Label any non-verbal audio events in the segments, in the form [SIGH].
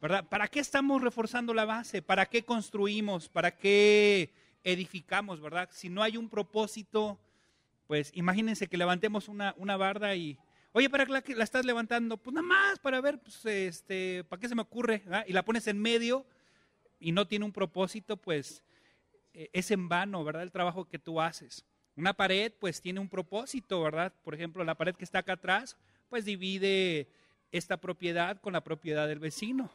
¿verdad? ¿Para qué estamos reforzando la base? ¿Para qué construimos? ¿Para qué edificamos, verdad? Si no hay un propósito, pues imagínense que levantemos una, una barda y, oye, ¿para qué la, estás levantando? Pues nada más para ver, pues, este, ¿para qué se me ocurre? Y la pones en medio y no tiene un propósito, pues eh, es en vano, ¿verdad? El trabajo que tú haces. Una pared, pues tiene un propósito, ¿verdad? Por ejemplo, la pared que está acá atrás, pues divide esta propiedad con la propiedad del vecino,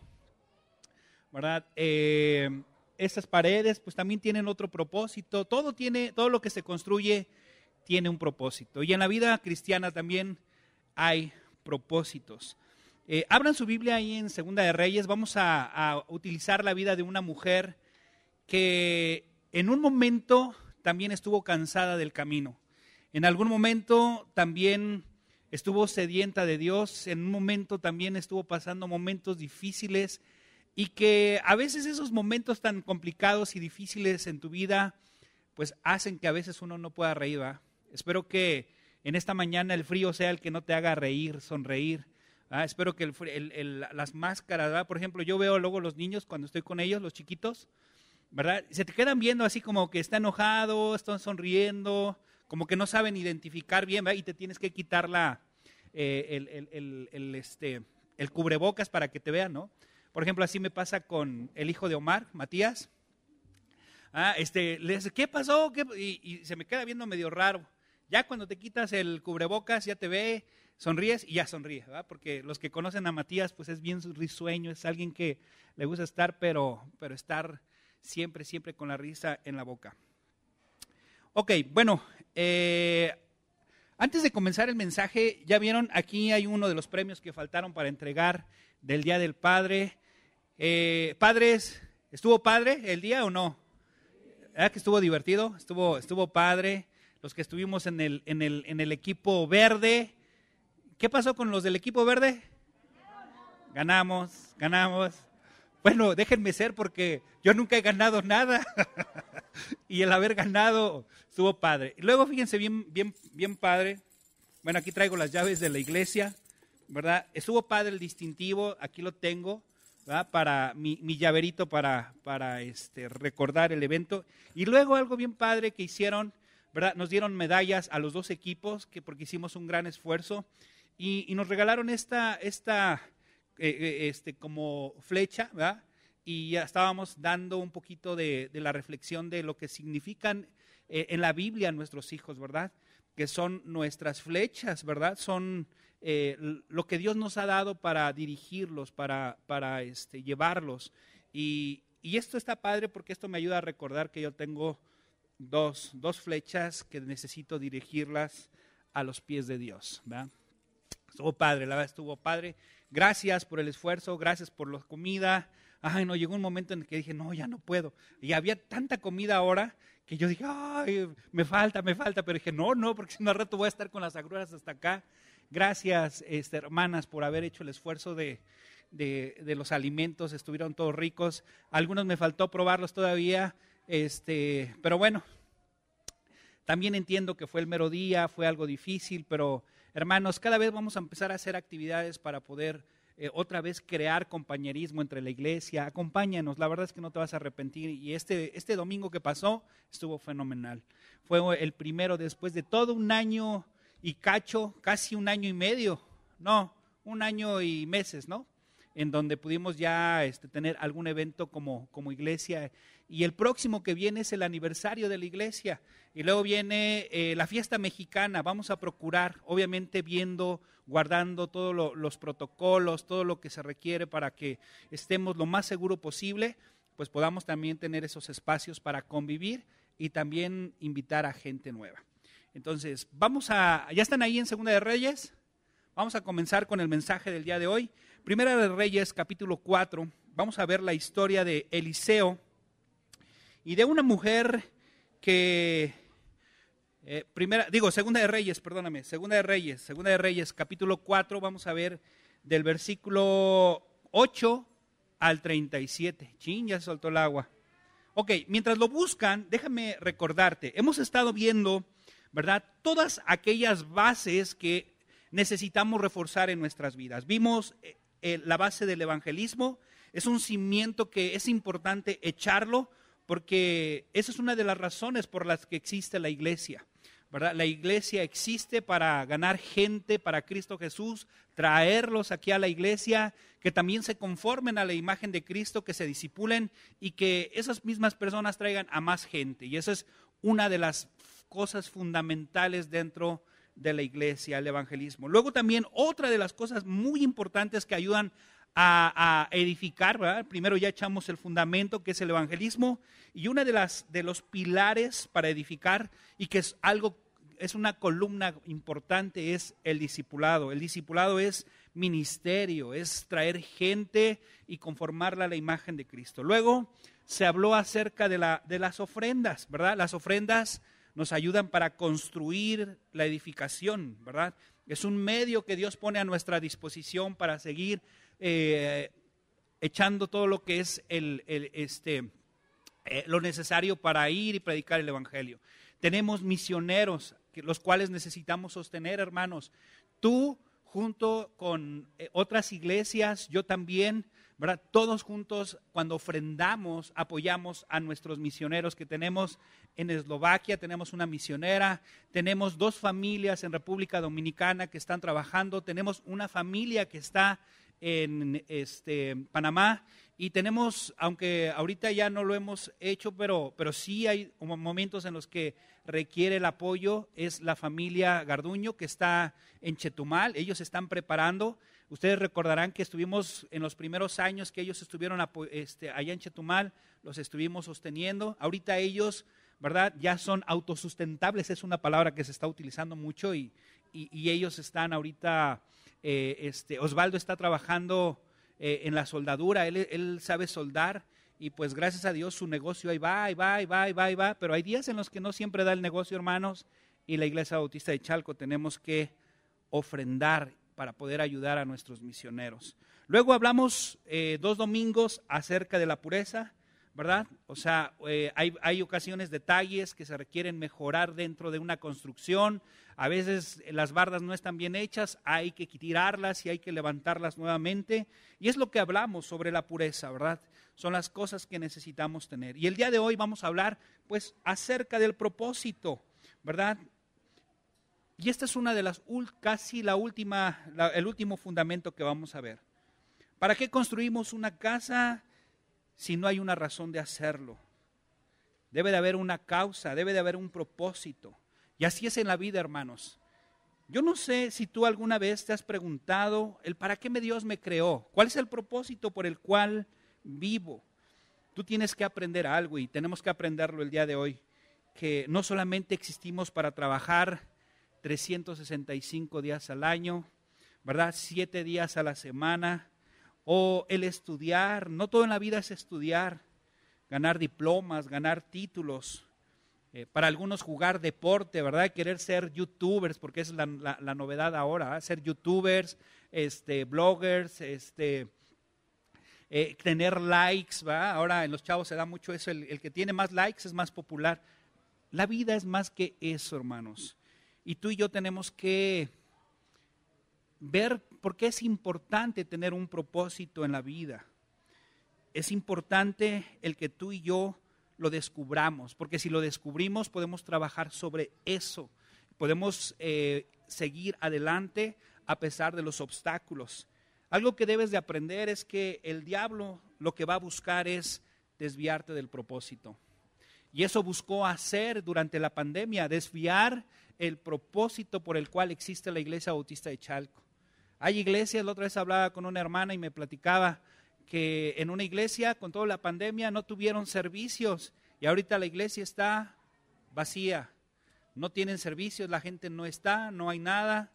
¿verdad? Eh, estas paredes, pues también tienen otro propósito. Todo tiene, todo lo que se construye tiene un propósito. Y en la vida cristiana también hay propósitos. Eh, abran su Biblia ahí en Segunda de Reyes. Vamos a utilizar la vida de una mujer que en un momento también estuvo cansada del camino. En algún momento también estuvo sedienta de Dios, en un momento también estuvo pasando momentos difíciles y que a veces esos momentos tan complicados y difíciles en tu vida pues hacen que a veces uno no pueda reír. Espero que en esta mañana el frío sea el que no te haga reír, sonreír. Espero que las máscaras, por ejemplo, yo veo luego los niños cuando estoy con ellos, los chiquitos, ¿verdad? Se te quedan viendo así como que está enojado, están sonriendo, como que no saben identificar bien, ¿verdad? Y te tienes que quitar la, eh, el, este, el cubrebocas para que te vean, ¿no? Por ejemplo, así me pasa con el hijo de Omar, Matías. Ah, este, le dice, ¿qué pasó? Y, se me queda viendo medio raro. Ya cuando te quitas el cubrebocas, ya te ve, sonríes y ya sonríe, ¿verdad? Porque los que conocen a Matías, pues es bien risueño, es alguien que le gusta estar, pero, pero estar siempre, siempre con la risa en la boca. Ok, bueno, eh, antes de comenzar el mensaje, ya vieron, aquí hay uno de los premios que faltaron para entregar del Día del Padre. Eh, padres, ¿estuvo padre el día o no? ¿Verdad que estuvo divertido? Estuvo, estuvo padre. Los que estuvimos en el, en, el, en el equipo verde. ¿Qué pasó con los del equipo verde? Ganamos, ganamos. Bueno, déjenme ser porque yo nunca he ganado nada. [LAUGHS] y el haber ganado estuvo padre. Luego fíjense bien, bien, bien padre. Bueno, aquí traigo las llaves de la iglesia, ¿verdad? Estuvo padre el distintivo, aquí lo tengo, Para mi, mi llaverito para, para este, recordar el evento. Y luego algo bien padre que hicieron, ¿verdad? Nos dieron medallas a los dos equipos, que porque hicimos un gran esfuerzo. Y, y nos regalaron esta, esta eh, eh, este, como flecha, ¿verdad? Y ya estábamos dando un poquito de, la reflexión de lo que significan eh, en la Biblia nuestros hijos, ¿verdad? Que son nuestras flechas, ¿verdad? Son lo que Dios nos ha dado para dirigirlos, para, para este, llevarlos. Y, y esto está padre porque esto me ayuda a recordar que yo tengo dos, dos flechas que necesito dirigirlas a los pies de Dios. ¿verdad? Estuvo padre, la verdad estuvo padre gracias por el esfuerzo, gracias por la comida. Ay, no, llegó un momento en el que dije, no, ya no puedo. Y había tanta comida ahora que yo dije, ay, me falta, me falta. Pero dije, no, no, porque si no al rato voy a estar con las agruras hasta acá. Gracias, este, hermanas, por haber hecho el esfuerzo de, de, los alimentos. Estuvieron todos ricos. Algunos me faltó probarlos todavía. Este, pero bueno, también entiendo que fue el mero día, fue algo difícil, pero Hermanos, cada vez vamos a empezar a hacer actividades para poder eh, otra vez crear compañerismo entre la iglesia. Acompáñanos, la verdad es que no te vas a arrepentir. Y este, este domingo que pasó estuvo fenomenal. Fue el primero después de todo un año y cacho, casi un año y medio, no, un año y meses, ¿no? En donde pudimos ya este, tener algún evento como, como iglesia y el próximo que viene es el aniversario de la iglesia. Y luego viene eh, la fiesta mexicana. Vamos a procurar, obviamente viendo, guardando todos los protocolos, todo lo que se requiere para que estemos lo más seguro posible, pues podamos también tener esos espacios para convivir y también invitar a gente nueva. Entonces, vamos a, ¿ya están ahí en Segunda de Reyes? Vamos a comenzar con el mensaje del día de hoy. Primera de Reyes, capítulo 4. Vamos a ver la historia de Eliseo y de una mujer que, eh, primera, digo, segunda de Reyes, perdóname, segunda de Reyes, segunda de Reyes, capítulo 4, vamos a ver del versículo 8 al 37. Chin, ya soltó el agua. Ok, mientras lo buscan, déjame recordarte, hemos estado viendo, ¿verdad? Todas aquellas bases que necesitamos reforzar en nuestras vidas. Vimos eh, eh, la base del evangelismo, Es un cimiento que es importante echarlo porque esa es una de las razones por las que existe la iglesia. ¿verdad? La iglesia existe para ganar gente para Cristo Jesús, traerlos aquí a la iglesia, que también se conformen a la imagen de Cristo, que se disipulen y que esas mismas personas traigan a más gente. Y esa es una de las cosas fundamentales dentro de la iglesia, el evangelismo. Luego también otra de las cosas muy importantes que ayudan a, edificar, ¿verdad? primero ya echamos el fundamento que es el evangelismo y una de las de los pilares para edificar y que es algo es una columna importante es el discipulado. El discipulado es ministerio, es traer gente y conformarla a la imagen de Cristo. Luego se habló acerca de, la, de las ofrendas, ¿verdad? Las ofrendas nos ayudan para construir la edificación, ¿verdad? Es un medio que Dios pone a nuestra disposición para seguir eh, echando todo lo que es el, este, eh, lo necesario para ir y predicar el Evangelio. Tenemos misioneros, los cuales necesitamos sostener, hermanos. Tú junto con eh, otras iglesias, yo también, Todos juntos, cuando ofrendamos, apoyamos a nuestros misioneros que tenemos en Eslovaquia, tenemos una misionera, tenemos dos familias en República Dominicana que están trabajando, tenemos una familia que está en este, Panamá y tenemos, aunque ahorita ya no lo hemos hecho, pero, pero sí hay momentos en los que requiere el apoyo, es la familia Garduño que está en Chetumal, ellos están preparando. Ustedes recordarán que estuvimos en los primeros años que ellos estuvieron este, allá en Chetumal, los estuvimos sosteniendo. Ahorita ellos, ¿verdad? Ya son autosustentables, es una palabra que se está utilizando mucho y, y, ellos están ahorita, eh, este, Osvaldo está trabajando eh, en la soldadura, él, él, sabe soldar y pues gracias a Dios su negocio ahí va, ahí va, ahí va, ahí va, ahí va, pero hay días en los que no siempre da el negocio, hermanos, y la Iglesia Bautista de Chalco tenemos que ofrendar para poder ayudar a nuestros misioneros. Luego hablamos eh, dos domingos acerca de la pureza, ¿verdad? O sea, eh, hay, hay, ocasiones, detalles que se requieren mejorar dentro de una construcción. A veces las bardas no están bien hechas, hay que tirarlas y hay que levantarlas nuevamente. Y es lo que hablamos sobre la pureza, ¿verdad? Son las cosas que necesitamos tener. Y el día de hoy vamos a hablar, pues, acerca del propósito, ¿verdad? Y esta es una de las, casi la última, el último fundamento que vamos a ver. ¿Para qué construimos una casa? si no hay una razón de hacerlo. Debe de haber una causa, debe de haber un propósito. Y así es en la vida, hermanos. Yo no sé si tú alguna vez te has preguntado el para qué me Dios me creó, cuál es el propósito por el cual vivo. Tú tienes que aprender algo y tenemos que aprenderlo el día de hoy, que no solamente existimos para trabajar 365 días al año, ¿verdad? Siete días a la semana, o el estudiar, no todo en la vida es estudiar, ganar diplomas, ganar títulos, eh, para algunos jugar deporte, ¿verdad? Querer ser youtubers, porque es la, novedad ahora, ser youtubers, este, bloggers, este, eh, tener likes, ¿va? Ahora en los chavos se da mucho eso, el que tiene más likes es más popular. La vida es más que eso, hermanos. Y tú y yo tenemos que ver por qué es importante tener un propósito en la vida. Es importante el que tú y yo lo descubramos, porque si lo descubrimos podemos trabajar sobre eso, podemos eh, seguir adelante a pesar de los obstáculos. Algo que debes de aprender es que el diablo lo que va a buscar es desviarte del propósito. Y eso buscó hacer durante la pandemia, desviar el propósito por el cual existe la Iglesia Bautista de Chalco. Hay iglesias, la otra vez hablaba con una hermana y me platicaba que en una iglesia con toda la pandemia no tuvieron servicios y ahorita la iglesia está vacía. No tienen servicios, la gente no está, no hay nada.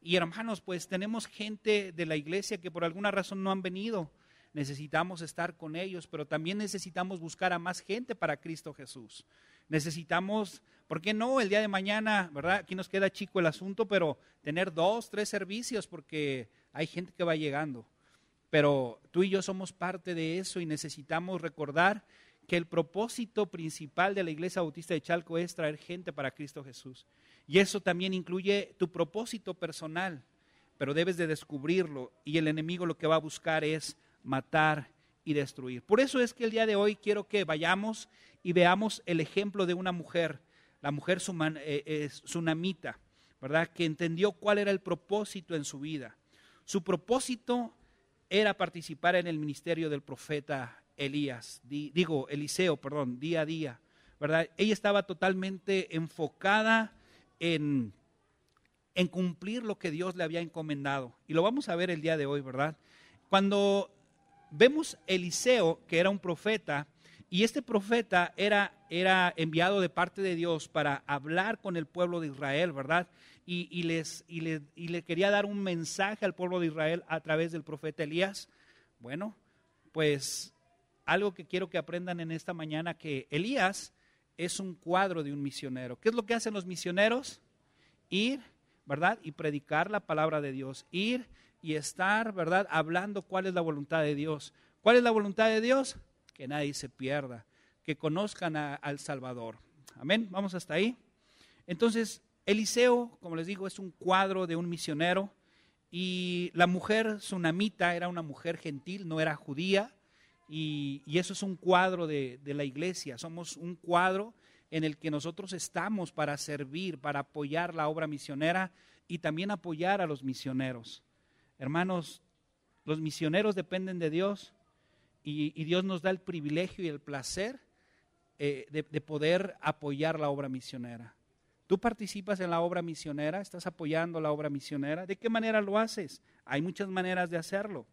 Y hermanos, pues tenemos gente de la iglesia que por alguna razón no han venido. Necesitamos estar con ellos, pero también necesitamos buscar a más gente para Cristo Jesús. Necesitamos ¿Por qué no el día de mañana, verdad? Aquí nos queda chico el asunto, pero tener dos, tres servicios porque hay gente que va llegando. Pero tú y yo somos parte de eso y necesitamos recordar que el propósito principal de la Iglesia Bautista de Chalco es traer gente para Cristo Jesús. Y eso también incluye tu propósito personal, pero debes de descubrirlo y el enemigo lo que va a buscar es matar y destruir. Por eso es que el día de hoy quiero que vayamos y veamos el ejemplo de una mujer, la mujer eh, sunamita, ¿verdad? Que entendió cuál era el propósito en su vida. Su propósito era participar en el ministerio del profeta Elías, digo, Eliseo, perdón, día a día, ¿verdad? Ella estaba totalmente enfocada en, en cumplir lo que Dios le había encomendado. Y lo vamos a ver el día de hoy, ¿verdad? Cuando vemos Eliseo, que era un profeta, y este profeta era, era enviado de parte de Dios para hablar con el pueblo de Israel, ¿verdad? Y, les, y, le, y le quería dar un mensaje al pueblo de Israel a través del profeta Elías. Bueno, pues algo que quiero que aprendan en esta mañana, que Elías es un cuadro de un misionero. ¿Qué es lo que hacen los misioneros? Ir, ¿verdad? Y predicar la palabra de Dios. Ir y estar, ¿verdad? Hablando cuál es la voluntad de Dios. ¿Cuál es la voluntad de Dios? Que nadie se pierda, que conozcan al Salvador. Amén. Vamos hasta ahí. Entonces, Eliseo, como les digo, es un cuadro de un misionero y la mujer sunamita era una mujer gentil, no era judía y, eso es un cuadro de, de la iglesia. Somos un cuadro en el que nosotros estamos para servir, para apoyar la obra misionera y también apoyar a los misioneros. Hermanos, los misioneros dependen de Dios y, Dios nos da el privilegio y el placer eh, de, de poder apoyar la obra misionera. ¿Tú participas en la obra misionera? ¿Estás apoyando la obra misionera? ¿De qué manera lo haces? Hay muchas maneras de hacerlo.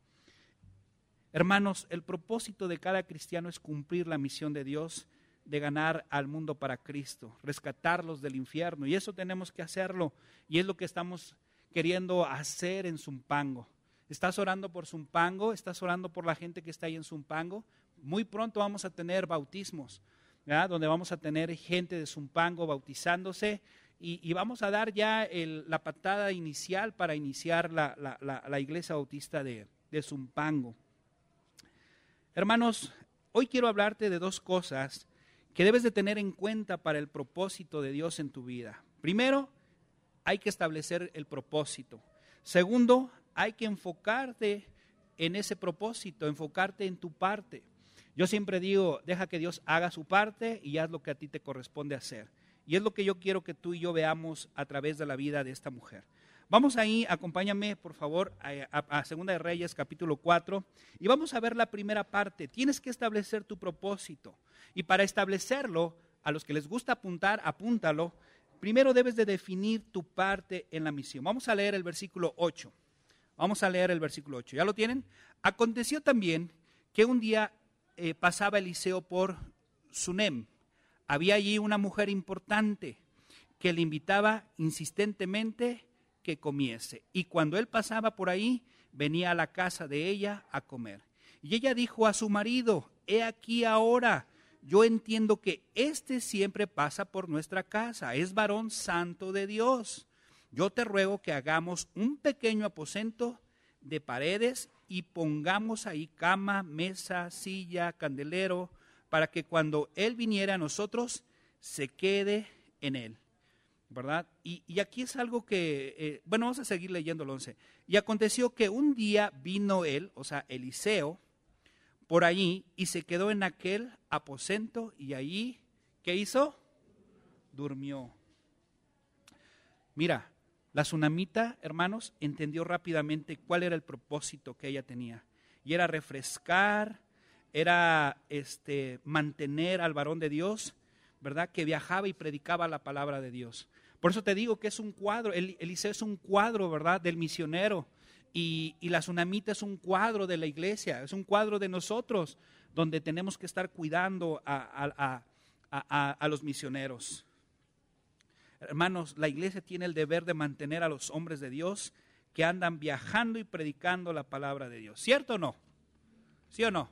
Hermanos, el propósito de cada cristiano es cumplir la misión de Dios de ganar al mundo para Cristo, rescatarlos del infierno. Y eso tenemos que hacerlo. Y es lo que estamos queriendo hacer en Zumpango. ¿Estás orando por Zumpango? ¿Estás orando por la gente que está ahí en Zumpango? Muy pronto vamos a tener bautismos, donde vamos a tener gente de Zumpango bautizándose y, vamos a dar ya la patada inicial para iniciar la, iglesia bautista de, de Zumpango. Hermanos, hoy quiero hablarte de dos cosas que debes de tener en cuenta para el propósito de Dios en tu vida. Primero, hay que establecer el propósito. Segundo, hay que enfocarte en ese propósito, enfocarte en tu parte. Yo siempre digo, deja que Dios haga su parte y haz lo que a ti te corresponde hacer. Y es lo que yo quiero que tú y yo veamos a través de la vida de esta mujer. Vamos ahí, acompáñame por favor a, Segunda de Reyes capítulo 4 y vamos a ver la primera parte. Tienes que establecer tu propósito y para establecerlo, a los que les gusta apuntar, apúntalo, primero debes de definir tu parte en la misión. Vamos a leer el versículo 8. Vamos a leer el versículo 8. ¿Ya lo tienen? Aconteció también que un día eh, pasaba Eliseo por Sunem. Había allí una mujer importante que le invitaba insistentemente que comiese. Y cuando él pasaba por ahí, venía a la casa de ella a comer. Y ella dijo a su marido, he aquí ahora, yo entiendo que este siempre pasa por nuestra casa, es varón santo de Dios. Yo te ruego que hagamos un pequeño aposento de paredes y pongamos ahí cama, mesa, silla, candelero, para que cuando Él viniera a nosotros, se quede en Él. ¿Verdad? Y, aquí es algo que, eh, bueno, vamos a seguir leyendo el 11. Y aconteció que un día vino Él, o sea, Eliseo, por allí y se quedó en aquel aposento y allí, ¿qué hizo? Durmió. Mira, la tsunamita, hermanos, entendió rápidamente cuál era el propósito que ella tenía. Y era refrescar, era este, mantener al varón de Dios, ¿verdad? Que viajaba y predicaba la palabra de Dios. Por eso te digo que es un cuadro, Eliseo es un cuadro, ¿verdad? Del misionero y, la tsunamita es un cuadro de la iglesia, es un cuadro de nosotros, donde tenemos que estar cuidando a, los misioneros. Hermanos, la iglesia tiene el deber de mantener a los hombres de Dios que andan viajando y predicando la palabra de Dios. ¿Cierto o no? ¿Sí o no?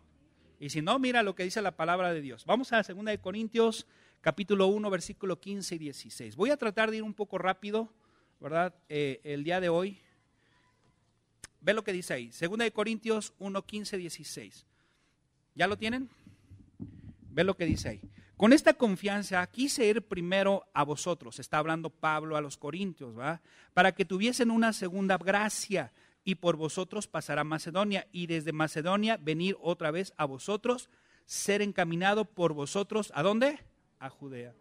Y si no, mira lo que dice la palabra de Dios. Vamos a la segunda de Corintios, capítulo 1, versículo 15 y 16. Voy a tratar de ir un poco rápido, ¿verdad? Eh, el día de hoy. Ve lo que dice ahí. Segunda de Corintios 1, 15, 16. ¿Ya lo tienen? Ve lo que dice ahí. Con esta confianza quise ir primero a vosotros, está hablando Pablo a los Corintios, ¿va? Para que tuviesen una segunda gracia y por vosotros pasará Macedonia, y desde Macedonia venir otra vez a vosotros, ser encaminado por vosotros, ¿a dónde? A Judea.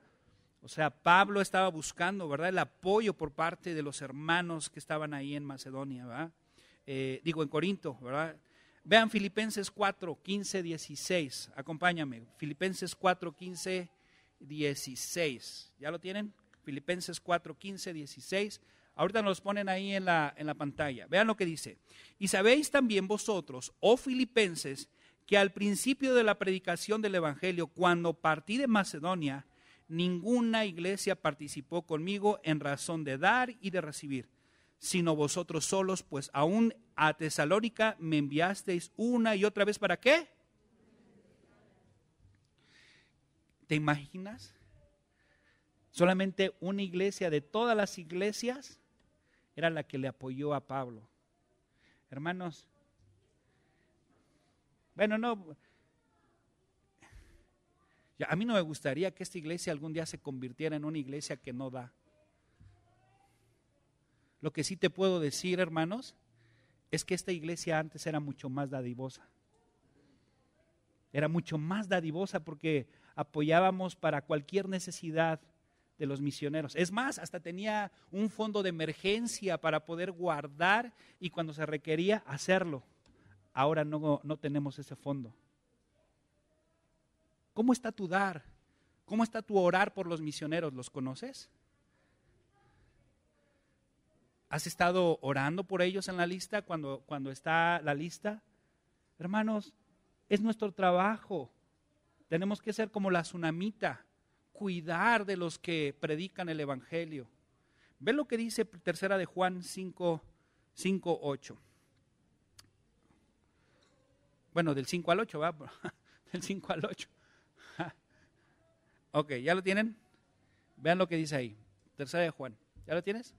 O sea, Pablo estaba buscando, ¿verdad? El apoyo por parte de los hermanos que estaban ahí en Macedonia, ¿verdad? Eh, digo, en Corinto, ¿verdad? Vean Filipenses 4, 15, 16. Acompáñame. Filipenses 4, 15, 16. ¿Ya lo tienen? Filipenses 4, 15, 16. Ahorita nos ponen ahí en la, en la pantalla. Vean lo que dice. Y sabéis también vosotros, oh filipenses, que al principio de la predicación del Evangelio, cuando partí de Macedonia, ninguna iglesia participó conmigo en razón de dar y de recibir, sino vosotros solos, pues aún a Tesalónica me enviasteis una y otra vez para qué? ¿Te imaginas? Solamente una iglesia de todas las iglesias era la que le apoyó a Pablo. Hermanos, bueno, no, a mí no me gustaría que esta iglesia algún día se convirtiera en una iglesia que no da. Lo que sí te puedo decir, hermanos, es que esta iglesia antes era mucho más dadivosa. Era mucho más dadivosa porque apoyábamos para cualquier necesidad de los misioneros. Es más, hasta tenía un fondo de emergencia para poder guardar y cuando se requería hacerlo. Ahora no, no tenemos ese fondo. ¿Cómo está tu dar? ¿Cómo está tu orar por los misioneros? ¿Los conoces? ¿Has estado orando por ellos en la lista cuando, cuando está la lista? Hermanos, es nuestro trabajo. Tenemos que ser como la tsunamita cuidar de los que predican el Evangelio. Ve lo que dice tercera de Juan 5, 5 8. Bueno, del 5 al 8, va. [LAUGHS] del 5 al 8. [LAUGHS] ok, ¿ya lo tienen? Vean lo que dice ahí. Tercera de Juan. ¿Ya lo tienes?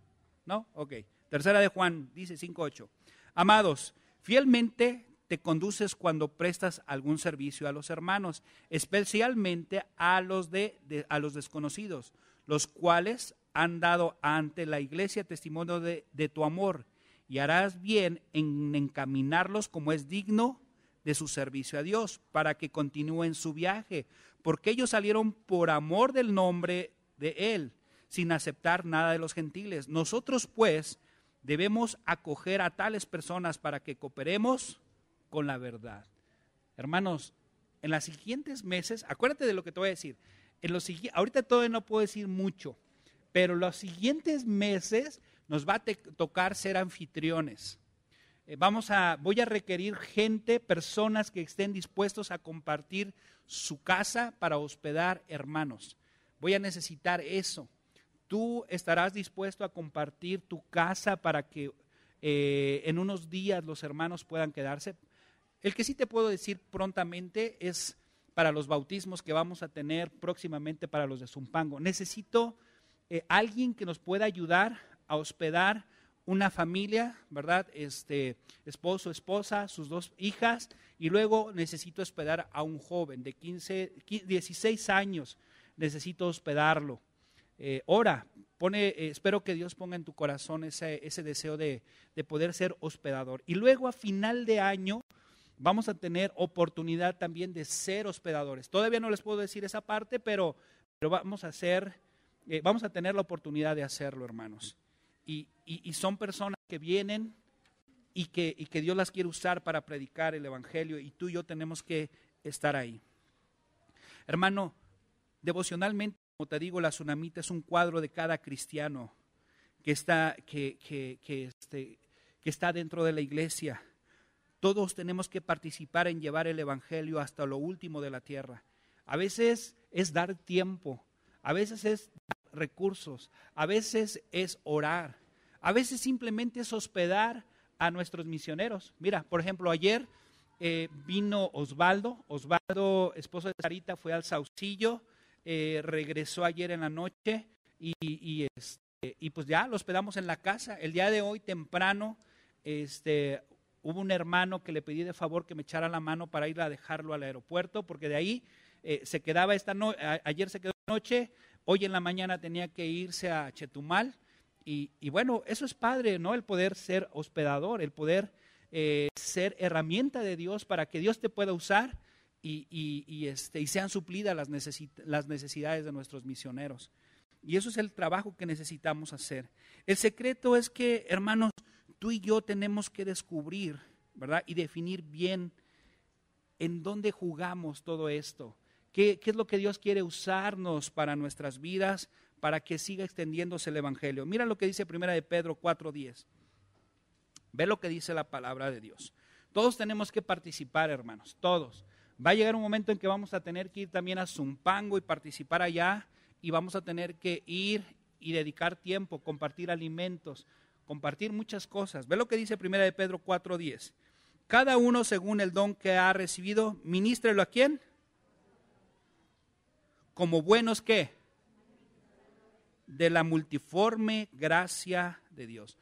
¿No? Ok. Tercera de Juan dice 5.8. Amados, fielmente te conduces cuando prestas algún servicio a los hermanos, especialmente a los, de, a los desconocidos, los cuales han dado ante la iglesia testimonio de, de tu amor, y harás bien en encaminarlos como es digno de su servicio a Dios, para que continúen su viaje, porque ellos salieron por amor del nombre de Él, sin aceptar nada de los gentiles. Nosotros pues debemos acoger a tales personas para que cooperemos con la verdad. Hermanos, en los siguientes meses, acuérdate de lo que te voy a decir. En los, ahorita todavía no puedo decir mucho, pero los siguientes meses nos va a tocar ser anfitriones. Eh, vamos a, voy a requerir gente, personas que estén dispuestos a compartir su casa para hospedar hermanos. Voy a necesitar eso. Tú estarás dispuesto a compartir tu casa para que eh, en unos días los hermanos puedan quedarse. El que sí te puedo decir prontamente es para los bautismos que vamos a tener próximamente para los de Zumpango. Necesito eh, alguien que nos pueda ayudar a hospedar una familia, ¿verdad? Este esposo, esposa, sus dos hijas, y luego necesito hospedar a un joven de 15, 16 años, necesito hospedarlo. Eh, ora, pone, eh, espero que Dios ponga en tu corazón ese, ese deseo de, de poder ser hospedador. Y luego a final de año vamos a tener oportunidad también de ser hospedadores. Todavía no les puedo decir esa parte, pero, vamos a hacer, eh, vamos a tener la oportunidad de hacerlo, hermanos. Y, son personas que vienen y que Dios las quiere usar para predicar el Evangelio y tú y yo tenemos que estar ahí. Hermano, devocionalmente, como te digo, la tsunamita es un cuadro de cada cristiano que está, que, que, este, que está dentro de la iglesia todos tenemos que participar en llevar el Evangelio hasta lo último de la tierra. A veces es dar tiempo, a veces es dar recursos, a veces es orar, a veces simplemente es hospedar a nuestros misioneros. Mira, por ejemplo, ayer eh, vino Osvaldo, Osvaldo, esposo de Sarita, fue al Saucillo, eh, regresó ayer en la noche y, y, este, y pues ya lo hospedamos en la casa. El día de hoy temprano, este, Hubo un hermano que le pedí de favor que me echara la mano para ir a dejarlo al aeropuerto, porque de ahí eh, se quedaba esta noche, ayer se quedó noche, hoy en la mañana tenía que irse a Chetumal y, bueno, eso es padre, ¿no? El poder ser hospedador, el poder eh, ser herramienta de Dios para que Dios te pueda usar y, y, este, y sean suplidas las, las necesidades de nuestros misioneros. Y eso es el trabajo que necesitamos hacer. El secreto es que, hermanos, tú y yo tenemos que descubrir, ¿verdad? Y definir bien en dónde jugamos todo esto. ¿Qué, es lo que Dios quiere usarnos para nuestras vidas, para que siga extendiéndose el Evangelio? Mira lo que dice Primera de Pedro 4.10. Ve lo que dice la palabra de Dios. Todos tenemos que participar, hermanos, todos. Va a llegar un momento en que vamos a tener que ir también a Zumpango y participar allá y vamos a tener que ir y dedicar tiempo, compartir alimentos, compartir muchas cosas. Ve lo que dice Primera de Pedro 4:10. Cada uno según el don que ha recibido, ministrelo a quién? Como buenos qué? De la multiforme gracia de Dios.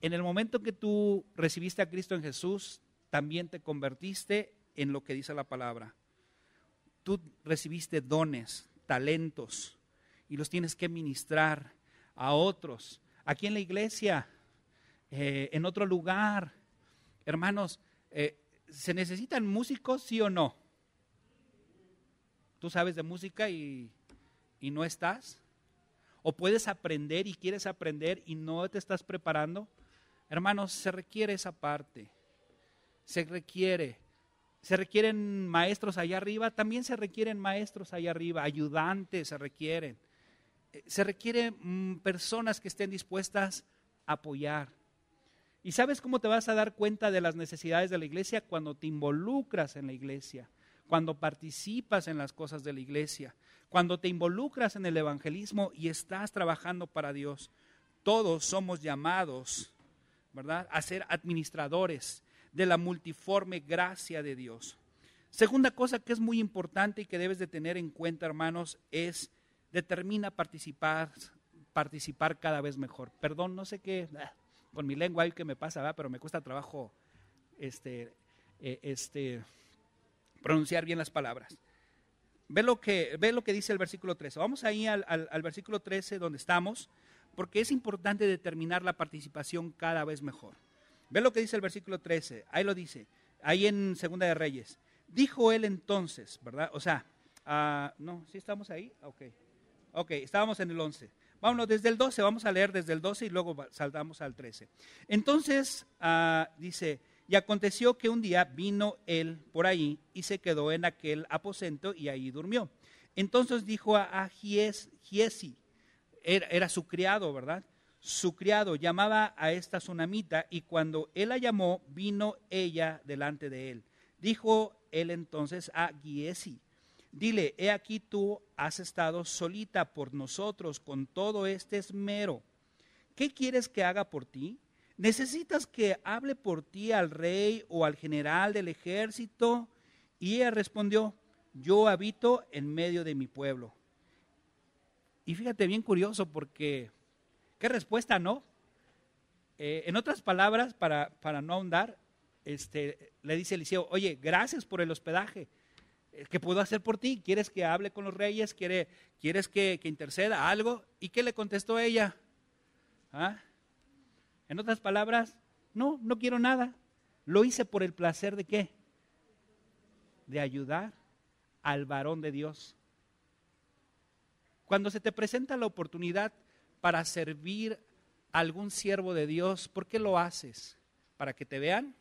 En el momento que tú recibiste a Cristo en Jesús, también te convertiste en lo que dice la palabra. Tú recibiste dones, talentos, y los tienes que ministrar a otros. Aquí en la iglesia, eh, en otro lugar. Hermanos, eh, ¿se necesitan músicos, sí o no? ¿Tú sabes de música y, y no estás? ¿O puedes aprender y quieres aprender y no te estás preparando? Hermanos, se requiere esa parte. Se requiere. Se requieren maestros allá arriba, también se requieren maestros allá arriba, ayudantes se requieren. Eh, se requieren mm, personas que estén dispuestas a apoyar. ¿Y sabes cómo te vas a dar cuenta de las necesidades de la iglesia? Cuando te involucras en la iglesia, cuando participas en las cosas de la iglesia, cuando te involucras en el evangelismo y estás trabajando para Dios. Todos somos llamados, ¿verdad?, a ser administradores de la multiforme gracia de Dios. Segunda cosa que es muy importante y que debes de tener en cuenta, hermanos, es determina participar, participar cada vez mejor. Perdón, no sé qué, ah, con mi lengua hay que me pasa, pero me cuesta trabajo este, eh, este, pronunciar bien las palabras. Ve lo, que, ve lo que dice el versículo 13. Vamos ahí al, al versículo 13 donde estamos, porque es importante determinar la participación cada vez mejor. Ve lo que dice el versículo 13, ahí lo dice, ahí en Segunda de Reyes. Dijo él entonces, ¿verdad? O sea, uh, no, ¿sí estamos ahí? Ok, ok, estábamos en el 11. Vámonos desde el 12, vamos a leer desde el 12 y luego saltamos al 13. Entonces, uh, dice, y aconteció que un día vino él por ahí y se quedó en aquel aposento y ahí durmió. Entonces dijo a, Giesi, era, era su criado, ¿verdad? Su criado llamaba a esta tsunamita y cuando él la llamó, vino ella delante de él. Dijo él entonces a Giesi, dile, he aquí tú has estado solita por nosotros con todo este esmero. ¿Qué quieres que haga por ti? ¿Necesitas que hable por ti al rey o al general del ejército? Y ella respondió, yo habito en medio de mi pueblo. Y fíjate bien curioso porque Qué respuesta, ¿no? Eh, en otras palabras, para, para no ahondar, este, le dice Eliseo, oye, gracias por el hospedaje. Eh, ¿Qué puedo hacer por ti? ¿Quieres que hable con los reyes? ¿Quieres que, interceda algo? ¿Y qué le contestó ella? ¿Ah? En otras palabras, no, no quiero nada. Lo hice por el placer de qué? De ayudar al varón de Dios. Cuando se te presenta la oportunidad para servir a algún siervo de Dios, ¿por qué lo haces? ¿Para que te vean?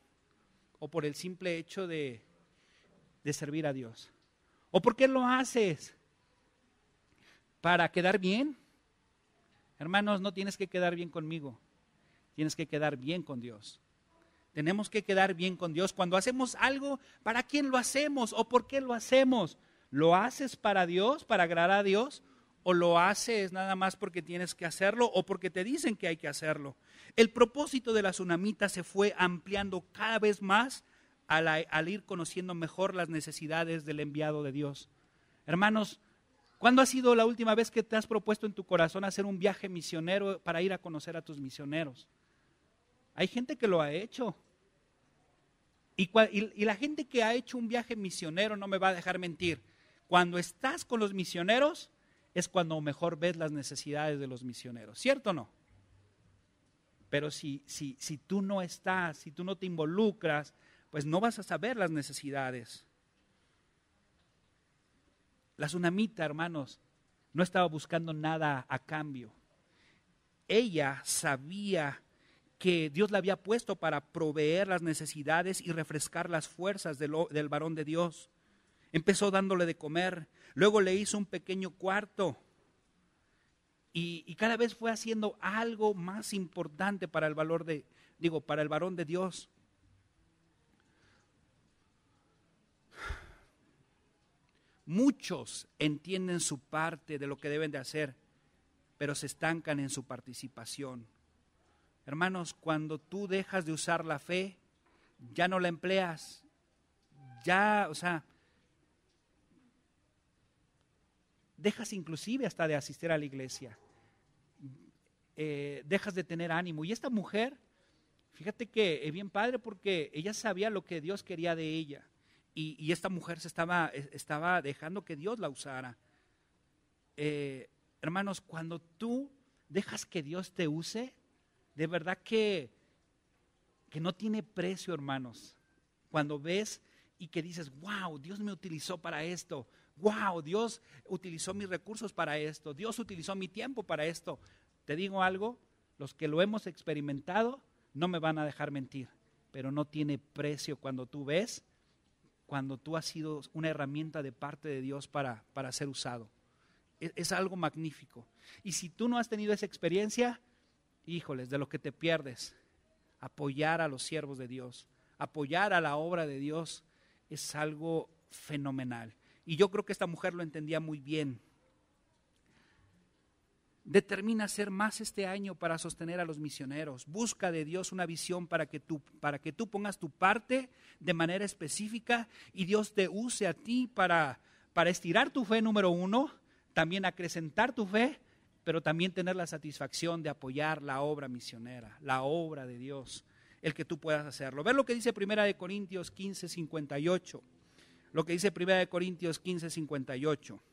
¿O por el simple hecho de, de servir a Dios? ¿O por qué lo haces? ¿Para quedar bien? Hermanos, no tienes que quedar bien conmigo, tienes que quedar bien con Dios. Tenemos que quedar bien con Dios. Cuando hacemos algo, ¿para quién lo hacemos o por qué lo hacemos? ¿Lo haces para Dios, para agradar a Dios? O lo haces nada más porque tienes que hacerlo o porque te dicen que hay que hacerlo. El propósito de la tsunamita se fue ampliando cada vez más al, ir conociendo mejor las necesidades del enviado de Dios. Hermanos, ¿cuándo ha sido la última vez que te has propuesto en tu corazón hacer un viaje misionero para ir a conocer a tus misioneros? Hay gente que lo ha hecho. y, y la gente que ha hecho un viaje misionero no me va a dejar mentir. Cuando estás con los misioneros, es cuando mejor ves las necesidades de los misioneros, ¿cierto o no? Pero si, si, si tú no estás, si tú no te involucras, pues no vas a saber las necesidades. La tsunamita, hermanos, no estaba buscando nada a cambio. Ella sabía que Dios la había puesto para proveer las necesidades y refrescar las fuerzas del, del varón de Dios. Empezó dándole de comer, luego le hizo un pequeño cuarto y, y, cada vez fue haciendo algo más importante para el valor de, digo, para el varón de Dios. Muchos entienden su parte de lo que deben de hacer, pero se estancan en su participación. Hermanos, cuando tú dejas de usar la fe, ya no la empleas. Ya, o sea, dejas inclusive hasta de asistir a la iglesia. Eh, dejas de tener ánimo. Y esta mujer, fíjate que es bien padre porque ella sabía lo que Dios quería de ella. Y, esta mujer se estaba, estaba, dejando que Dios la usara. Eh, hermanos, cuando tú dejas que Dios te use, de verdad que, que no tiene precio, hermanos. Cuando ves y que dices, wow, Dios me utilizó para esto, wow, Dios utilizó mis recursos para esto, Dios utilizó mi tiempo para esto. Te digo algo, los que lo hemos experimentado no me van a dejar mentir, pero no tiene precio cuando tú ves, cuando tú has sido una herramienta de parte de Dios para, para ser usado. Es, es algo magnífico. Y si tú no has tenido esa experiencia, híjoles, de lo que te pierdes. Apoyar a los siervos de Dios, apoyar a la obra de Dios es algo fenomenal. Y yo creo que esta mujer lo entendía muy bien. Determina hacer más este año para sostener a los misioneros. Busca de Dios una visión para que tú, para que tú pongas tu parte de manera específica y Dios te use a ti para, para estirar tu fe, número uno, también acrecentar tu fe pero también tener la satisfacción de apoyar la obra misionera, la obra de Dios, el que tú puedas hacerlo. Ver lo que dice Primera de Corintios 15, 58. Lo que dice Primera de Corintios 15, 58.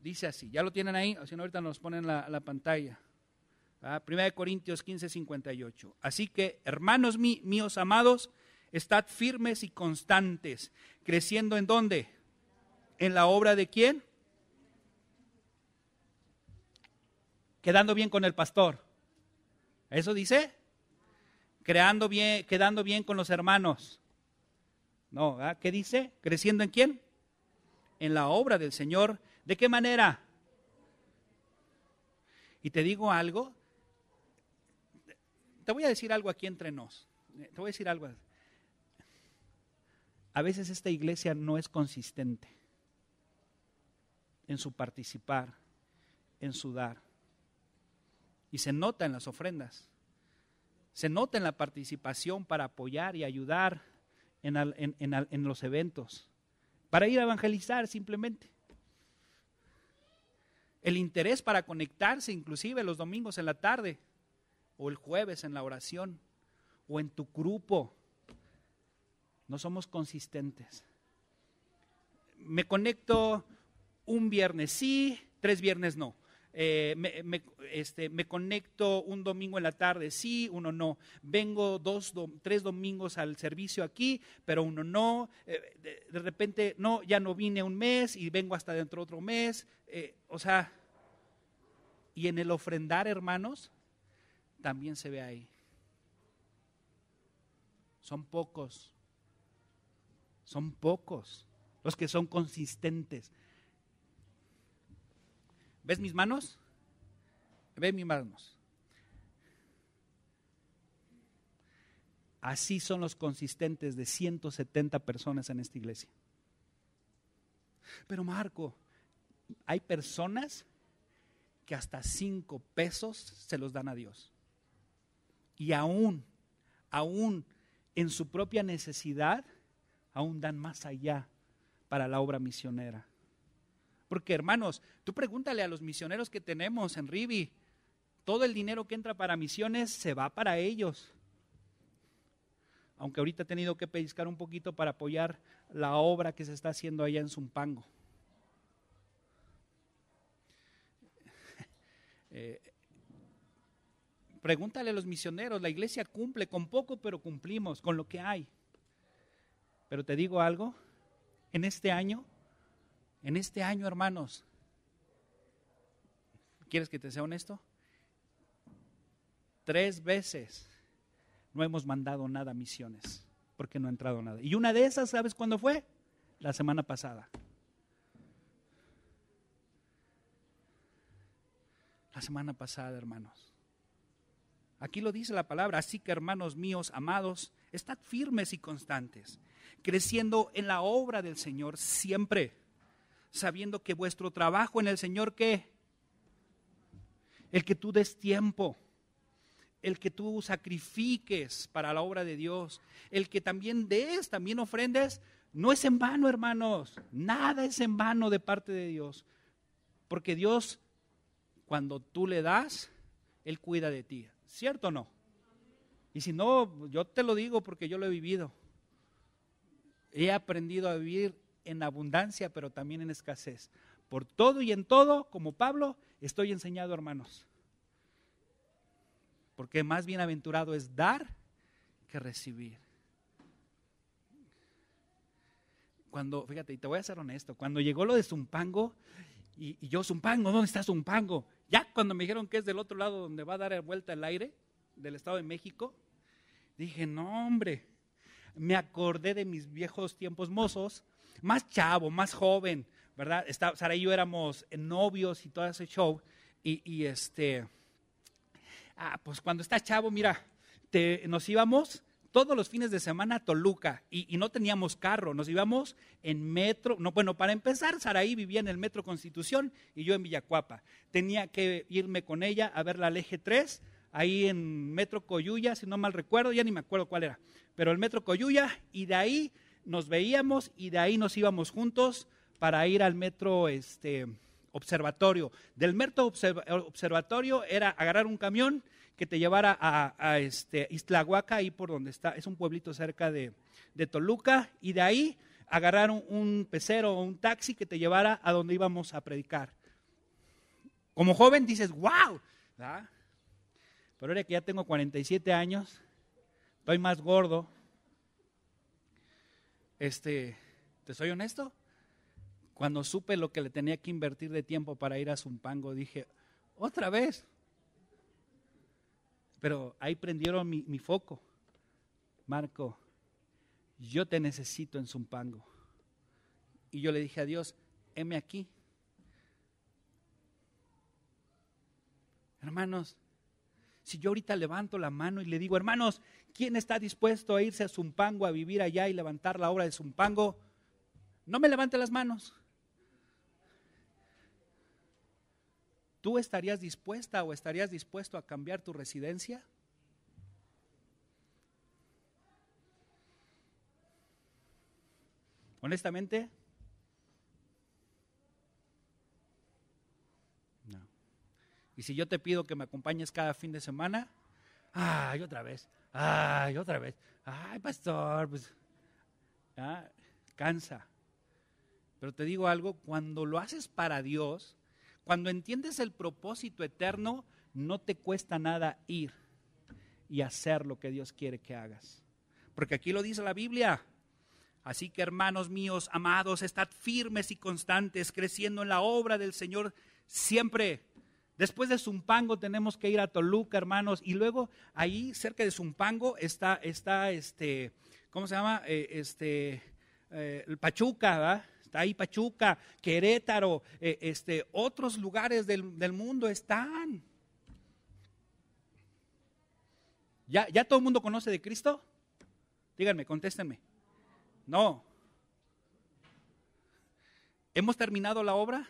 Dice así, ya lo tienen ahí, o si no ahorita nos ponen la, la pantalla. Primera de Corintios 15, 58. Así que, hermanos míos amados, estad firmes y constantes, creciendo en dónde? En la obra de quién? quedando bien con el pastor. ¿Eso dice? Creando bien, quedando bien con los hermanos. No, ¿qué dice? ¿Creciendo en quién? En la obra del Señor. ¿De qué manera? Y te digo algo, te voy a decir algo aquí entre nos. Te voy a decir algo. A veces esta iglesia no es consistente en su participar, en su dar. Y se nota en las ofrendas. Se nota en la participación para apoyar y ayudar en, los eventos. Para ir a evangelizar simplemente. El interés para conectarse inclusive los domingos en la tarde o el jueves en la oración o en tu grupo. No somos consistentes. Me conecto un viernes sí, tres viernes no. Eh, me, este, me, conecto un domingo en la tarde, sí, uno no. Vengo dos, tres domingos al servicio aquí, pero uno no. Eh, de, repente, no, ya no vine un mes y vengo hasta dentro de otro mes. Eh, o sea, y en el ofrendar, hermanos, también se ve ahí. Son pocos. Son pocos los que son consistentes. ¿Ves mis manos? ¿Ves mis manos? Así son los consistentes de 170 personas en esta iglesia. Pero Marco, hay personas que hasta cinco pesos se los dan a Dios. Y aún, aún en su propia necesidad, aún dan más allá para la obra misionera. Porque hermanos, tú pregúntale a los misioneros que tenemos en Ribi, todo el dinero que entra para misiones se va para ellos. Aunque ahorita he tenido que pellizcar un poquito para apoyar la obra que se está haciendo allá en Zumpango. [LAUGHS] Eh, pregúntale a los misioneros, la iglesia cumple con poco, pero cumplimos con lo que hay. Pero te digo algo, en este año en este año, hermanos, ¿quieres que te sea honesto? Tres veces no hemos mandado nada a misiones porque no ha entrado nada. Y una de esas, ¿sabes cuándo fue? La semana pasada. La semana pasada, hermanos. Aquí lo dice la palabra, así que hermanos míos, amados, estad firmes y constantes, creciendo en la obra del Señor siempre, sabiendo que vuestro trabajo en el Señor, ¿qué? El que tú des tiempo, el que tú sacrifiques para la obra de Dios, el que también des, también ofrendes, no es en vano, hermanos. Nada es en vano de parte de Dios. Porque Dios, cuando tú le das, Él cuida de ti. ¿Cierto o no? Y si no, yo te lo digo porque yo lo he vivido. He aprendido a vivir en abundancia, pero también en escasez. Por todo y en todo, como Pablo, estoy enseñado, hermanos. Porque más bienaventurado es dar que recibir. Cuando, fíjate, y te voy a ser honesto, cuando llegó lo de Zumpango, y, y, yo, Zumpango, ¿dónde está Zumpango? Ya cuando me dijeron que es del otro lado donde va a dar vuelta el aire, del Estado de México, dije, no, hombre, me acordé de mis viejos tiempos mozos, más chavo, más joven, ¿verdad? Sara y yo éramos novios y todo ese show, y, este Ah, pues cuando estás chavo, mira, nos íbamos todos los fines de semana a Toluca y, no teníamos carro, nos íbamos en metro, no, bueno, para empezar, Saraí vivía en el Metro Constitución y yo en Villacuapa. Tenía que irme con ella a ver la eje 3, ahí en Metro Coyuya, si no mal recuerdo, ya ni me acuerdo cuál era, pero el Metro Coyuya y de ahí nos veíamos y de ahí nos íbamos juntos para ir al Metro este, observatorio. Del Merto Observatorio era agarrar un camión que te llevara a, a este, Iztlahuaca, ahí por donde está, es un pueblito cerca de, Toluca, y de ahí agarrar un, pecero o un taxi que te llevara a donde íbamos a predicar. Como joven dices, wow, pero ahora que ya tengo 47 años, estoy más gordo, este, ¿te soy honesto? Cuando supe lo que le tenía que invertir de tiempo para ir a Zumpango, dije, otra vez. Pero ahí prendieron mi, mi foco. Marco, yo te necesito en Zumpango. Y yo le dije a Dios, heme aquí. Hermanos, si yo ahorita levanto la mano y le digo, hermanos, ¿quién está dispuesto a irse a Zumpango a vivir allá y levantar la obra de Zumpango? No me levante las manos. ¿Tú estarías dispuesta o estarías dispuesto a cambiar tu residencia? Honestamente, Y si yo te pido que me acompañes cada fin de semana, ay, otra vez, ay, otra vez, ay, pastor, pues, cansa. Pero te digo algo, cuando lo haces para Dios, cuando entiendes el propósito eterno, no te cuesta nada ir y hacer lo que Dios quiere que hagas. Porque aquí lo dice la Biblia. Así que hermanos míos, amados, estad firmes y constantes, creciendo en la obra del Señor siempre. Después de Zumpango tenemos que ir a Toluca, hermanos, y luego ahí cerca de Zumpango está, está este, ¿cómo se llama? Eh, este, eh, Pachuca, ¿verdad? está ahí Pachuca, Querétaro, eh, este, otros lugares del, del, mundo están. ¿Ya, ¿Ya todo el mundo conoce de Cristo? Díganme, contéstenme. No. ¿Hemos terminado la obra?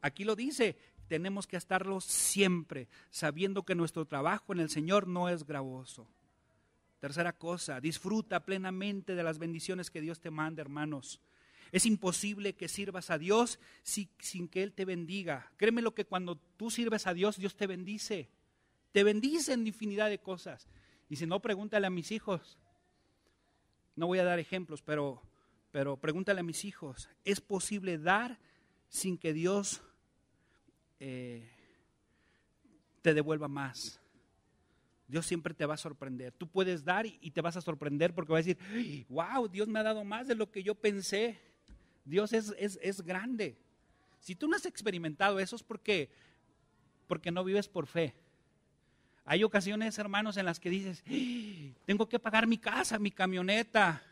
Aquí lo dice, tenemos que estarlo siempre, sabiendo que nuestro trabajo en el Señor no es gravoso. Tercera cosa, disfruta plenamente de las bendiciones que Dios te manda, hermanos. Es imposible que sirvas a Dios sin que Él te bendiga. Créeme lo que cuando tú sirves a Dios, Dios te bendice. Te bendice en infinidad de cosas. Y si no, pregúntale a mis hijos. No voy a dar ejemplos, pero, pero pregúntale a mis hijos. ¿Es posible dar sin que Dios eh, te devuelva más. Dios siempre te va a sorprender. Tú puedes dar y te vas a sorprender porque va a decir, wow, Dios me ha dado más de lo que yo pensé. Dios es, es, grande. Si tú no has experimentado eso es porque, porque no vives por fe. Hay ocasiones, hermanos, en las que dices, tengo que pagar mi casa, mi camioneta,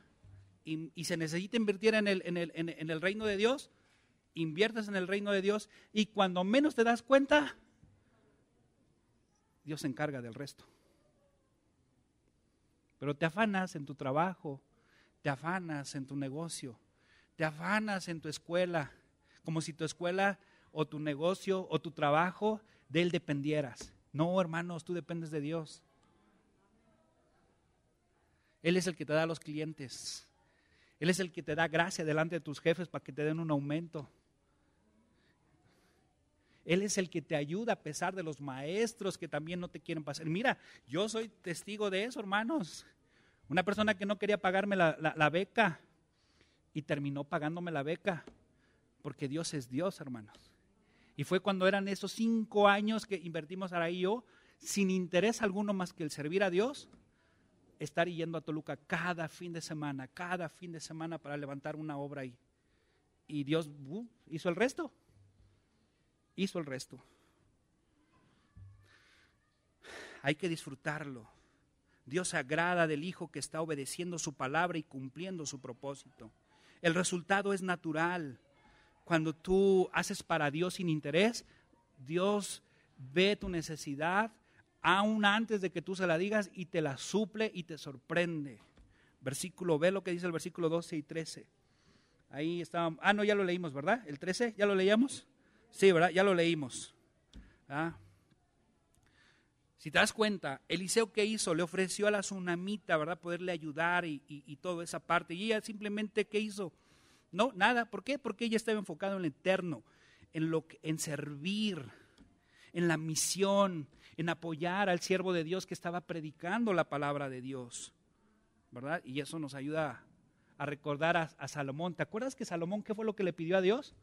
y, se necesita invertir en el, en, el, en el reino de Dios, inviertes en el reino de Dios, y cuando menos te das cuenta, Dios se encarga del resto. Pero te afanas en tu trabajo, te afanas en tu negocio, te afanas en tu escuela, como si tu escuela o tu negocio o tu trabajo de él dependieras. No, hermanos, tú dependes de Dios. Él es el que te da los clientes. Él es el que te da gracia delante de tus jefes para que te den un aumento. Él es el que te ayuda a pesar de los maestros que también no te quieren pasar. Mira, yo soy testigo de eso, hermanos. Una persona que no quería pagarme la, beca y terminó pagándome la beca, porque Dios es Dios, hermanos. Y fue cuando eran esos cinco años que invertimos ahora y yo, sin interés alguno más que el servir a Dios, estar yendo a Toluca cada fin de semana, cada fin de semana para levantar una obra. Y Dios uh, hizo el resto. Hizo el resto. Hay que disfrutarlo. Dios se agrada del Hijo que está obedeciendo su palabra y cumpliendo su propósito. El resultado es natural. Cuando tú haces para Dios sin interés, Dios ve tu necesidad aún antes de que tú se la digas y te la suple y te sorprende. Versículo, ve lo que dice el versículo 12 y 13. Ahí está. Ah, no, ya lo leímos, ¿verdad? El 13, ¿ya lo leíamos? Sí, ¿verdad? Ya lo leímos. ¿Ah? Si te das cuenta, Eliseo ¿qué hizo? Le ofreció a la tsunamita, ¿verdad? Poderle ayudar y, y toda esa parte. Y ella simplemente, ¿qué hizo? No, nada. ¿Por qué? Porque ella estaba enfocada en el eterno, en, lo en servir, en la misión, en apoyar al siervo de Dios que estaba predicando la palabra de Dios. ¿Verdad? Y eso nos ayuda a recordar a, a Salomón. ¿Te acuerdas que Salomón qué fue lo que le pidió a Dios?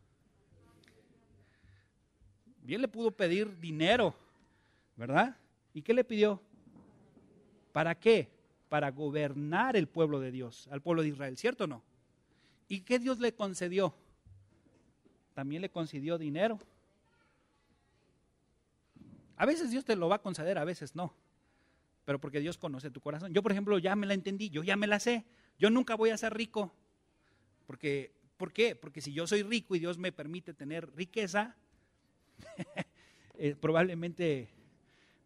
Bien le pudo pedir dinero, ¿verdad? ¿Y qué le pidió? ¿Para qué? Para gobernar el pueblo de Dios, al pueblo de Israel, ¿cierto o no? ¿Y qué Dios le concedió? También le concedió dinero. A veces Dios te lo va a conceder, a veces no. Pero porque Dios conoce tu corazón. Yo, por ejemplo, ya me la entendí, yo ya me la sé. Yo nunca voy a ser rico. Porque, ¿Por qué? Porque si yo soy rico y Dios me permite tener riqueza, [LAUGHS] eh, probablemente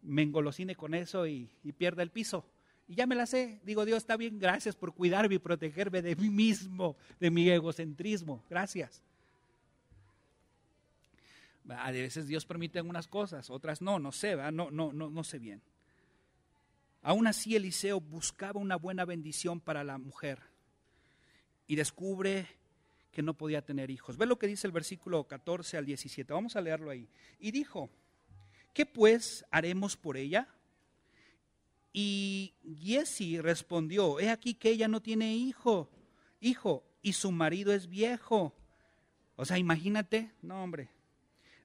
me engolosine con eso y, pierda el piso. Y ya me la sé. Digo, Dios, está bien, gracias por cuidarme y protegerme de mí mismo, de mi egocentrismo. Gracias. A veces Dios permite algunas cosas, otras no, no sé, No, no, no, no sé bien. Aún así Eliseo buscaba una buena bendición para la mujer y descubre que no podía tener hijos. Ve lo que dice el versículo 14 al 17. Vamos a leerlo ahí. Y dijo, ¿qué pues haremos por ella? Y Giesi respondió, he aquí que ella no tiene hijo, hijo, y su marido es viejo. O sea, imagínate, no hombre.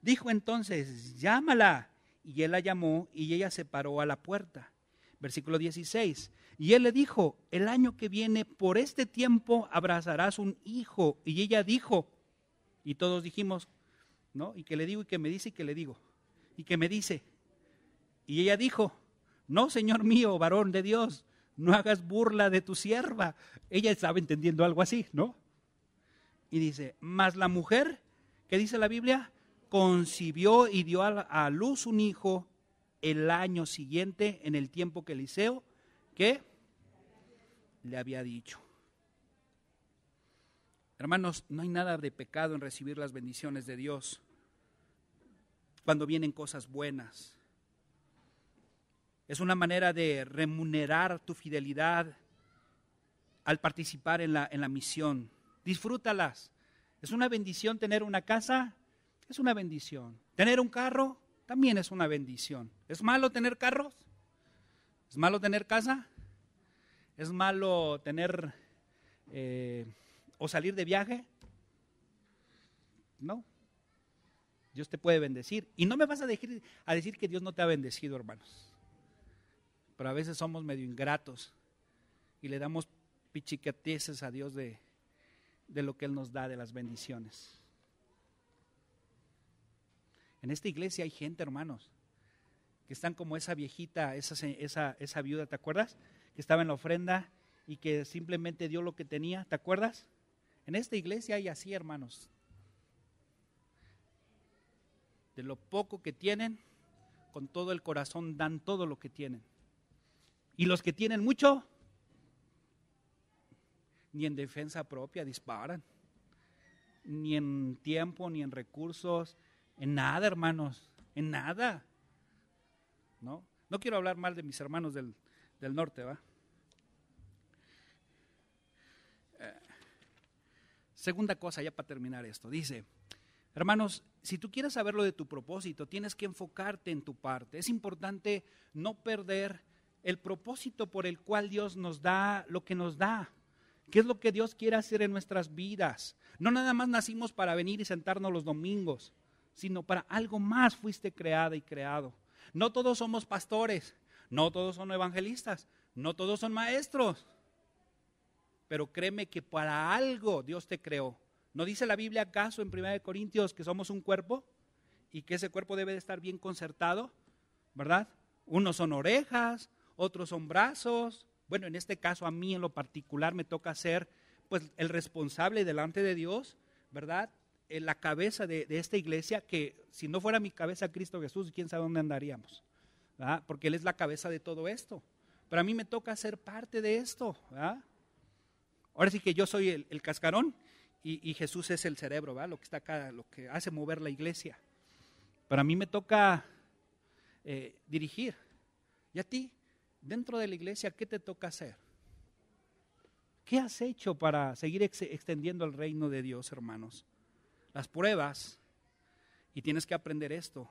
Dijo entonces, llámala. Y él la llamó y ella se paró a la puerta. Versículo 16. Y él le dijo, el año que viene, por este tiempo, abrazarás un hijo. Y ella dijo, y todos dijimos, ¿no? Y que le digo y que me dice y que le digo. Y que me dice. Y ella dijo, no, Señor mío, varón de Dios, no hagas burla de tu sierva. Ella estaba entendiendo algo así, ¿no? Y dice, mas la mujer, ¿qué dice la Biblia? Concibió y dio a luz un hijo el año siguiente, en el tiempo que Eliseo, ¿qué? le había dicho. Hermanos, no hay nada de pecado en recibir las bendiciones de Dios cuando vienen cosas buenas. Es una manera de remunerar tu fidelidad al participar en la, en la misión. Disfrútalas. Es una bendición tener una casa, es una bendición. Tener un carro, también es una bendición. ¿Es malo tener carros? ¿Es malo tener casa? ¿Es malo tener eh, o salir de viaje? No. Dios te puede bendecir. Y no me vas a, decir, a decir que Dios no te ha bendecido, hermanos. Pero a veces somos medio ingratos y le damos pichiqueteces a Dios de, de lo que Él nos da, de las bendiciones. En esta iglesia hay gente, hermanos, que están como esa viejita, esa, esa, esa viuda, ¿te acuerdas? Que estaba en la ofrenda y que simplemente dio lo que tenía, ¿te acuerdas? En esta iglesia hay así, hermanos. De lo poco que tienen, con todo el corazón dan todo lo que tienen. Y los que tienen mucho, ni en defensa propia disparan, ni en tiempo, ni en recursos, en nada, hermanos, en nada. ¿No? No quiero hablar mal de mis hermanos del, del norte, ¿va? Eh, segunda cosa, ya para terminar esto, dice, hermanos, si tú quieres saber lo de tu propósito, tienes que enfocarte en tu parte. Es importante no perder el propósito por el cual Dios nos da lo que nos da. ¿Qué es lo que Dios quiere hacer en nuestras vidas? No nada más nacimos para venir y sentarnos los domingos, sino para algo más fuiste creada y creado. No todos somos pastores, no todos son evangelistas, no todos son maestros. Pero créeme que para algo Dios te creó. ¿No dice la Biblia acaso en 1 Corintios que somos un cuerpo y que ese cuerpo debe de estar bien concertado? ¿Verdad? Unos son orejas, otros son brazos. Bueno, en este caso a mí en lo particular me toca ser pues el responsable delante de Dios, ¿verdad? En la cabeza de, esta iglesia, que si no fuera mi cabeza Cristo Jesús, quién sabe dónde andaríamos, ¿verdad? Porque Él es la cabeza de todo esto. Pero a mí me toca ser parte de esto, ¿verdad? Ahora sí que yo soy el, cascarón y, Jesús es el cerebro, ¿verdad? Lo que está acá, lo que hace mover la iglesia. Pero a mí me toca eh, dirigir. ¿Y a ti? Dentro de la iglesia, ¿qué te toca hacer? ¿Qué has hecho para seguir extendiendo el reino de Dios, hermanos? Las pruebas, y tienes que aprender esto,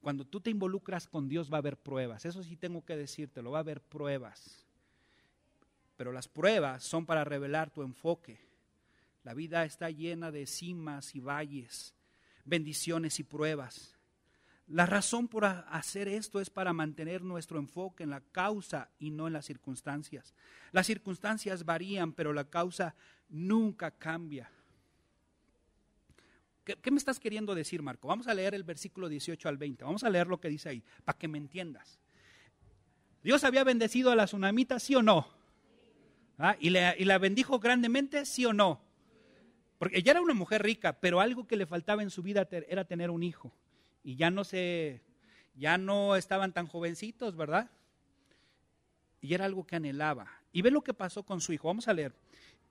cuando tú te involucras con Dios va a haber pruebas, eso sí tengo que decírtelo, va a haber pruebas. Pero las pruebas son para revelar tu enfoque. La vida está llena de cimas y valles, bendiciones y pruebas. La razón por hacer esto es para mantener nuestro enfoque en la causa y no en las circunstancias. Las circunstancias varían, pero la causa nunca cambia. ¿Qué, me estás queriendo decir, Marco? Vamos a leer el versículo 18 al 20. Vamos a leer lo que dice ahí, para que me entiendas. ¿Dios había bendecido a la tsunamita, sí o no? ¿Ah? ¿Y, ¿Y la bendijo grandemente, sí o no? Porque ella era una mujer rica, pero algo que le faltaba en su vida era tener un hijo y ya no se, ya no estaban tan jovencitos, ¿verdad? Y era algo que anhelaba. Y ve lo que pasó con su hijo. Vamos a leer.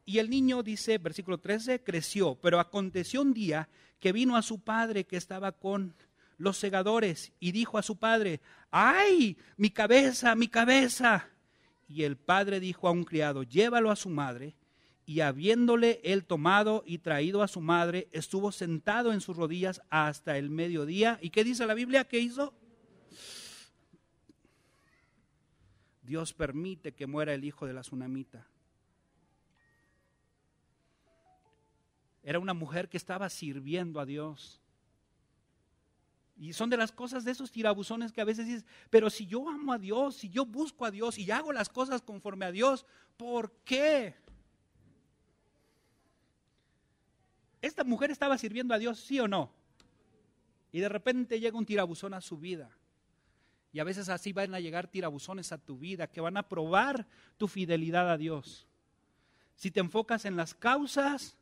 Y el niño dice, versículo 13, creció, pero aconteció un día que vino a su padre que estaba con los segadores y dijo a su padre, ay, mi cabeza, mi cabeza. Y el padre dijo a un criado, llévalo a su madre y habiéndole él tomado y traído a su madre, estuvo sentado en sus rodillas hasta el mediodía. ¿Y qué dice la Biblia? ¿Qué hizo? Dios permite que muera el hijo de la tsunamita. Era una mujer que estaba sirviendo a Dios. Y son de las cosas de esos tirabuzones que a veces dices, pero si yo amo a Dios, si yo busco a Dios y hago las cosas conforme a Dios, ¿por qué? ¿Esta mujer estaba sirviendo a Dios, sí o no? Y de repente llega un tirabuzón a su vida. Y a veces así van a llegar tirabuzones a tu vida que van a probar tu fidelidad a Dios. Si te enfocas en las causas,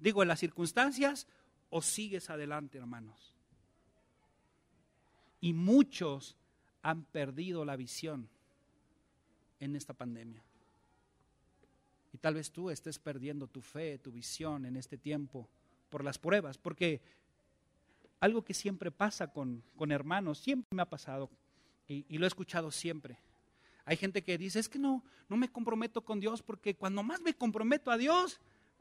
digo, en las circunstancias, o sigues adelante, hermanos. Y muchos han perdido la visión en esta pandemia. Y tal vez tú estés perdiendo tu fe, tu visión en este tiempo por las pruebas, porque algo que siempre pasa con, hermanos, siempre me ha pasado y, lo he escuchado siempre. Hay gente que dice, es que no, no me comprometo con Dios porque cuando más me comprometo a Dios,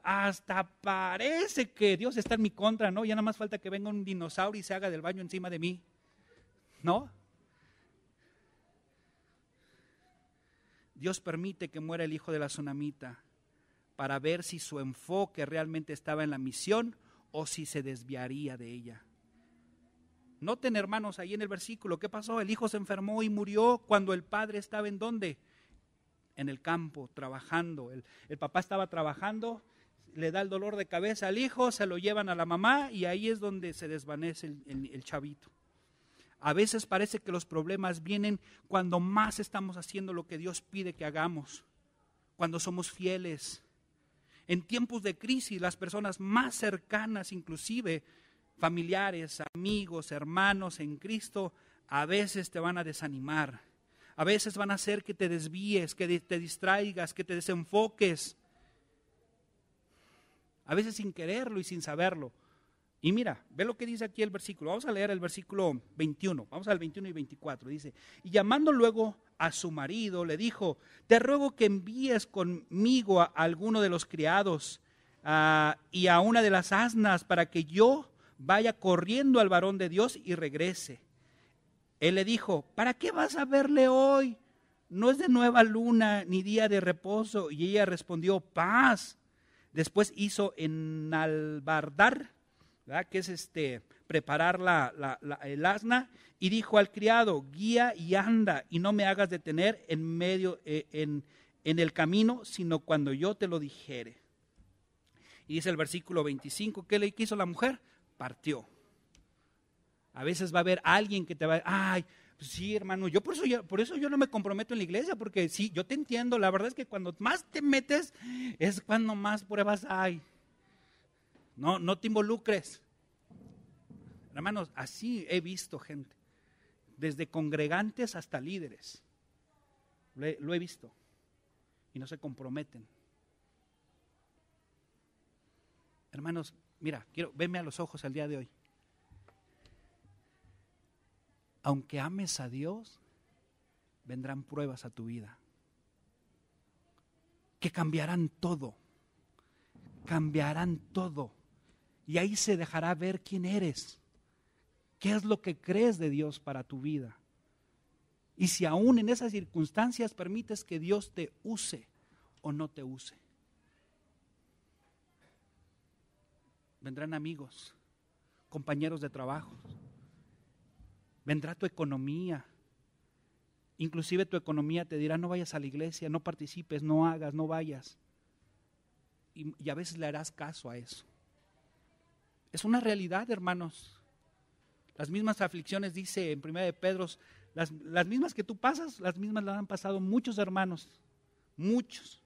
hasta parece que Dios está en mi contra, ¿no? Ya nada más falta que venga un dinosaurio y se haga del baño encima de mí, ¿no? Dios permite que muera el hijo de la tsunamita para ver si su enfoque realmente estaba en la misión o si se desviaría de ella. Noten, hermanos, ahí en el versículo, ¿qué pasó? El hijo se enfermó y murió cuando el padre estaba en dónde? En el campo, trabajando. El, papá estaba trabajando, le da el dolor de cabeza al hijo, se lo llevan a la mamá y ahí es donde se desvanece el chavito. A veces parece que los problemas vienen cuando más estamos haciendo lo que Dios pide que hagamos, cuando somos fieles. En tiempos de crisis, las personas más cercanas, inclusive familiares, amigos, hermanos en Cristo, a veces te van a desanimar. A veces van a hacer que te desvíes, que te distraigas, que te desenfoques. A veces sin quererlo y sin saberlo. Y mira, ve lo que dice aquí el versículo. Vamos a leer el versículo 21. Vamos al 21 y 24. Dice, y llamando luego a su marido, le dijo, te ruego que envíes conmigo a alguno de los criados ah, y a una de las asnas para que yo vaya corriendo al varón de Dios y regrese. Él le dijo, ¿para qué vas a verle hoy? No es de nueva luna ni día de reposo. Y ella respondió, paz. Después hizo enalbardar, ¿verdad? que es este, preparar la, el asna, y dijo al criado, guía y anda, y no me hagas detener en medio, eh, en, en el camino, sino cuando yo te lo dijere. Y dice el versículo 25, ¿qué le quiso la mujer? partió. A veces va a haber alguien que te va a decir, ay, pues sí, hermano, yo por eso yo, por eso yo no me comprometo en la iglesia, porque sí, yo te entiendo, la verdad es que cuando más te metes es cuando más pruebas hay. No, no te involucres. Hermanos, así he visto gente, desde congregantes hasta líderes. Lo he, visto. Y no se comprometen. Hermanos, Mira, quiero, venme a los ojos al día de hoy. Aunque ames a Dios, vendrán pruebas a tu vida que cambiarán todo. Cambiarán todo. Y ahí se dejará ver quién eres. ¿Qué es lo que crees de Dios para tu vida? Y si aún en esas circunstancias permites que Dios te use o no te use. vendrán amigos, compañeros de trabajo, vendrá tu economía. Inclusive tu economía te dirá, no vayas a la iglesia, no participes, no hagas, no vayas. Y, a veces le harás caso a eso. Es una realidad, hermanos. Las mismas aflicciones, dice en primera de Pedro, las, las mismas que tú pasas, las mismas las han pasado muchos hermanos, muchos.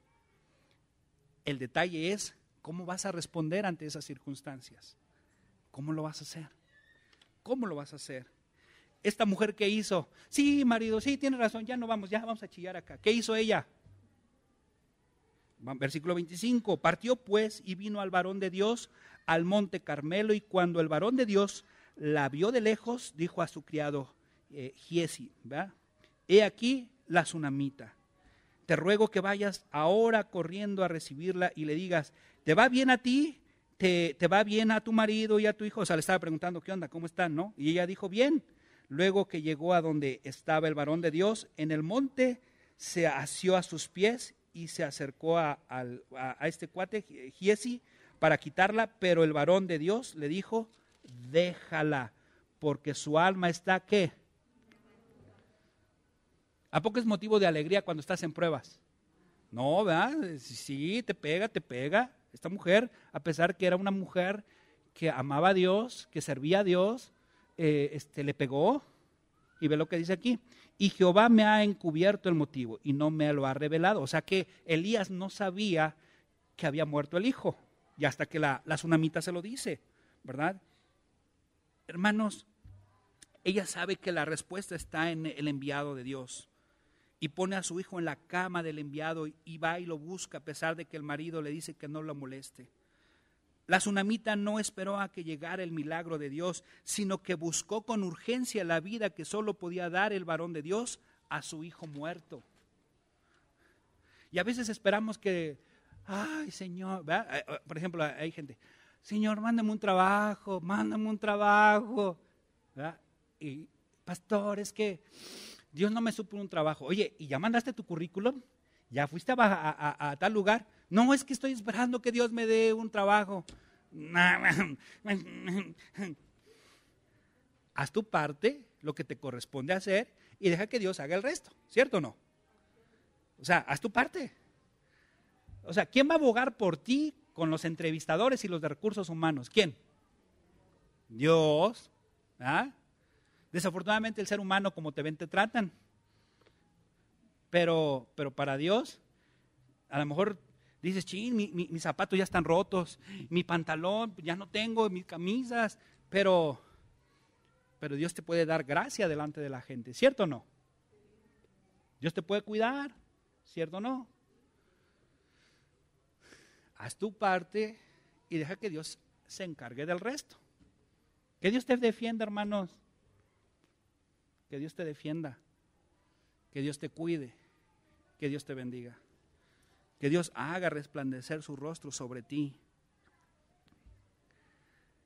El detalle es ¿Cómo vas a responder ante esas circunstancias? ¿Cómo lo vas a hacer? ¿Cómo lo vas a hacer? Esta mujer que hizo, sí, marido, sí, tiene razón, ya no vamos, ya vamos a chillar acá. ¿Qué hizo ella? Versículo 25, partió pues y vino al varón de Dios al monte Carmelo y cuando el varón de Dios la vio de lejos, dijo a su criado eh, Giesi, he aquí la tsunamita. Te ruego que vayas ahora corriendo a recibirla y le digas, ¿te va bien a ti? ¿Te, va bien a tu marido y a tu hijo? O sea, le estaba preguntando, ¿qué onda? ¿Cómo están? ¿No? Y ella dijo, bien. Luego que llegó a donde estaba el varón de Dios, en el monte se asió a sus pies y se acercó a, este cuate, Giesi, para quitarla, pero el varón de Dios le dijo, déjala, porque su alma está, ¿qué? ¿A poco es motivo de alegría cuando estás en pruebas? No, ¿verdad? Sí, te pega, te pega. Esta mujer, a pesar que era una mujer que amaba a Dios, que servía a Dios, eh, este, le pegó. Y ve lo que dice aquí. Y Jehová me ha encubierto el motivo y no me lo ha revelado. O sea que Elías no sabía que había muerto el hijo. Y hasta que la, la tsunamita se lo dice, ¿verdad? Hermanos, ella sabe que la respuesta está en el enviado de Dios y pone a su hijo en la cama del enviado y va y lo busca a pesar de que el marido le dice que no lo moleste. La tsunamita no esperó a que llegara el milagro de Dios, sino que buscó con urgencia la vida que solo podía dar el varón de Dios a su hijo muerto. Y a veces esperamos que, ay Señor, eh, eh, por ejemplo, hay gente, Señor, mándame un trabajo, mándame un trabajo. Y pastor, es que Dios no me supo un trabajo. Oye, ¿y ya mandaste tu currículum? ¿Ya fuiste a, tal lugar? No, es que estoy esperando que Dios me dé un trabajo. [LAUGHS] haz tu parte, lo que te corresponde hacer, y deja que Dios haga el resto, ¿cierto o no? O sea, haz tu parte. O sea, ¿quién va a abogar por ti con los entrevistadores y los de recursos humanos? ¿Quién? Dios. ¿ah? Desafortunadamente el ser humano, como te ven, te tratan. Pero, pero para Dios, a lo mejor dices, ching, mis zapatos ya están rotos, mi pantalón ya no tengo, mis camisas, pero, pero Dios te puede dar gracia delante de la gente, ¿cierto o no? Dios te puede cuidar, ¿cierto o no? Haz tu parte y deja que Dios se encargue del resto. Que Dios te defienda, hermanos. Que Dios te defienda. Que Dios te cuide. Que Dios te bendiga. Que Dios haga resplandecer su rostro sobre ti.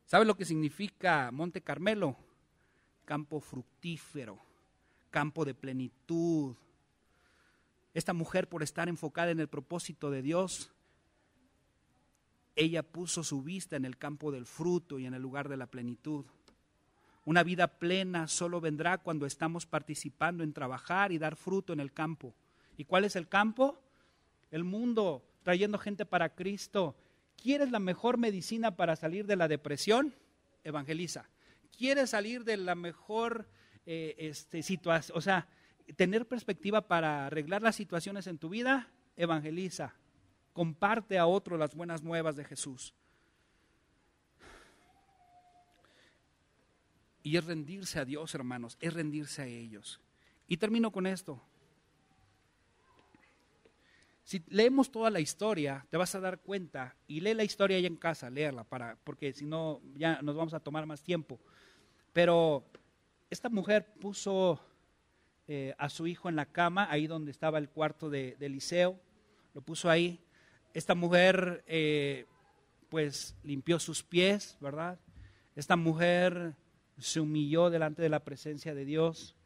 ¿Sabes lo que significa Monte Carmelo? Campo fructífero, campo de plenitud. Esta mujer, por estar enfocada en el propósito de Dios, ella puso su vista en el campo del fruto y en el lugar de la plenitud. Una vida plena solo vendrá cuando estamos participando en trabajar y dar fruto en el campo. ¿Y cuál es el campo? El mundo, trayendo gente para Cristo. ¿Quieres la mejor medicina para salir de la depresión? Evangeliza. ¿Quieres salir de la mejor eh, este, situación? O sea, tener perspectiva para arreglar las situaciones en tu vida? Evangeliza comparte a otro las buenas nuevas de Jesús. Y es rendirse a Dios, hermanos, es rendirse a ellos. Y termino con esto. Si leemos toda la historia, te vas a dar cuenta, y lee la historia ya en casa, léela, para, porque si no, ya nos vamos a tomar más tiempo. Pero esta mujer puso eh, a su hijo en la cama, ahí donde estaba el cuarto de, de Eliseo, lo puso ahí, esta mujer, eh, pues, limpió sus pies, ¿verdad? Esta mujer se humilló delante de la presencia de Dios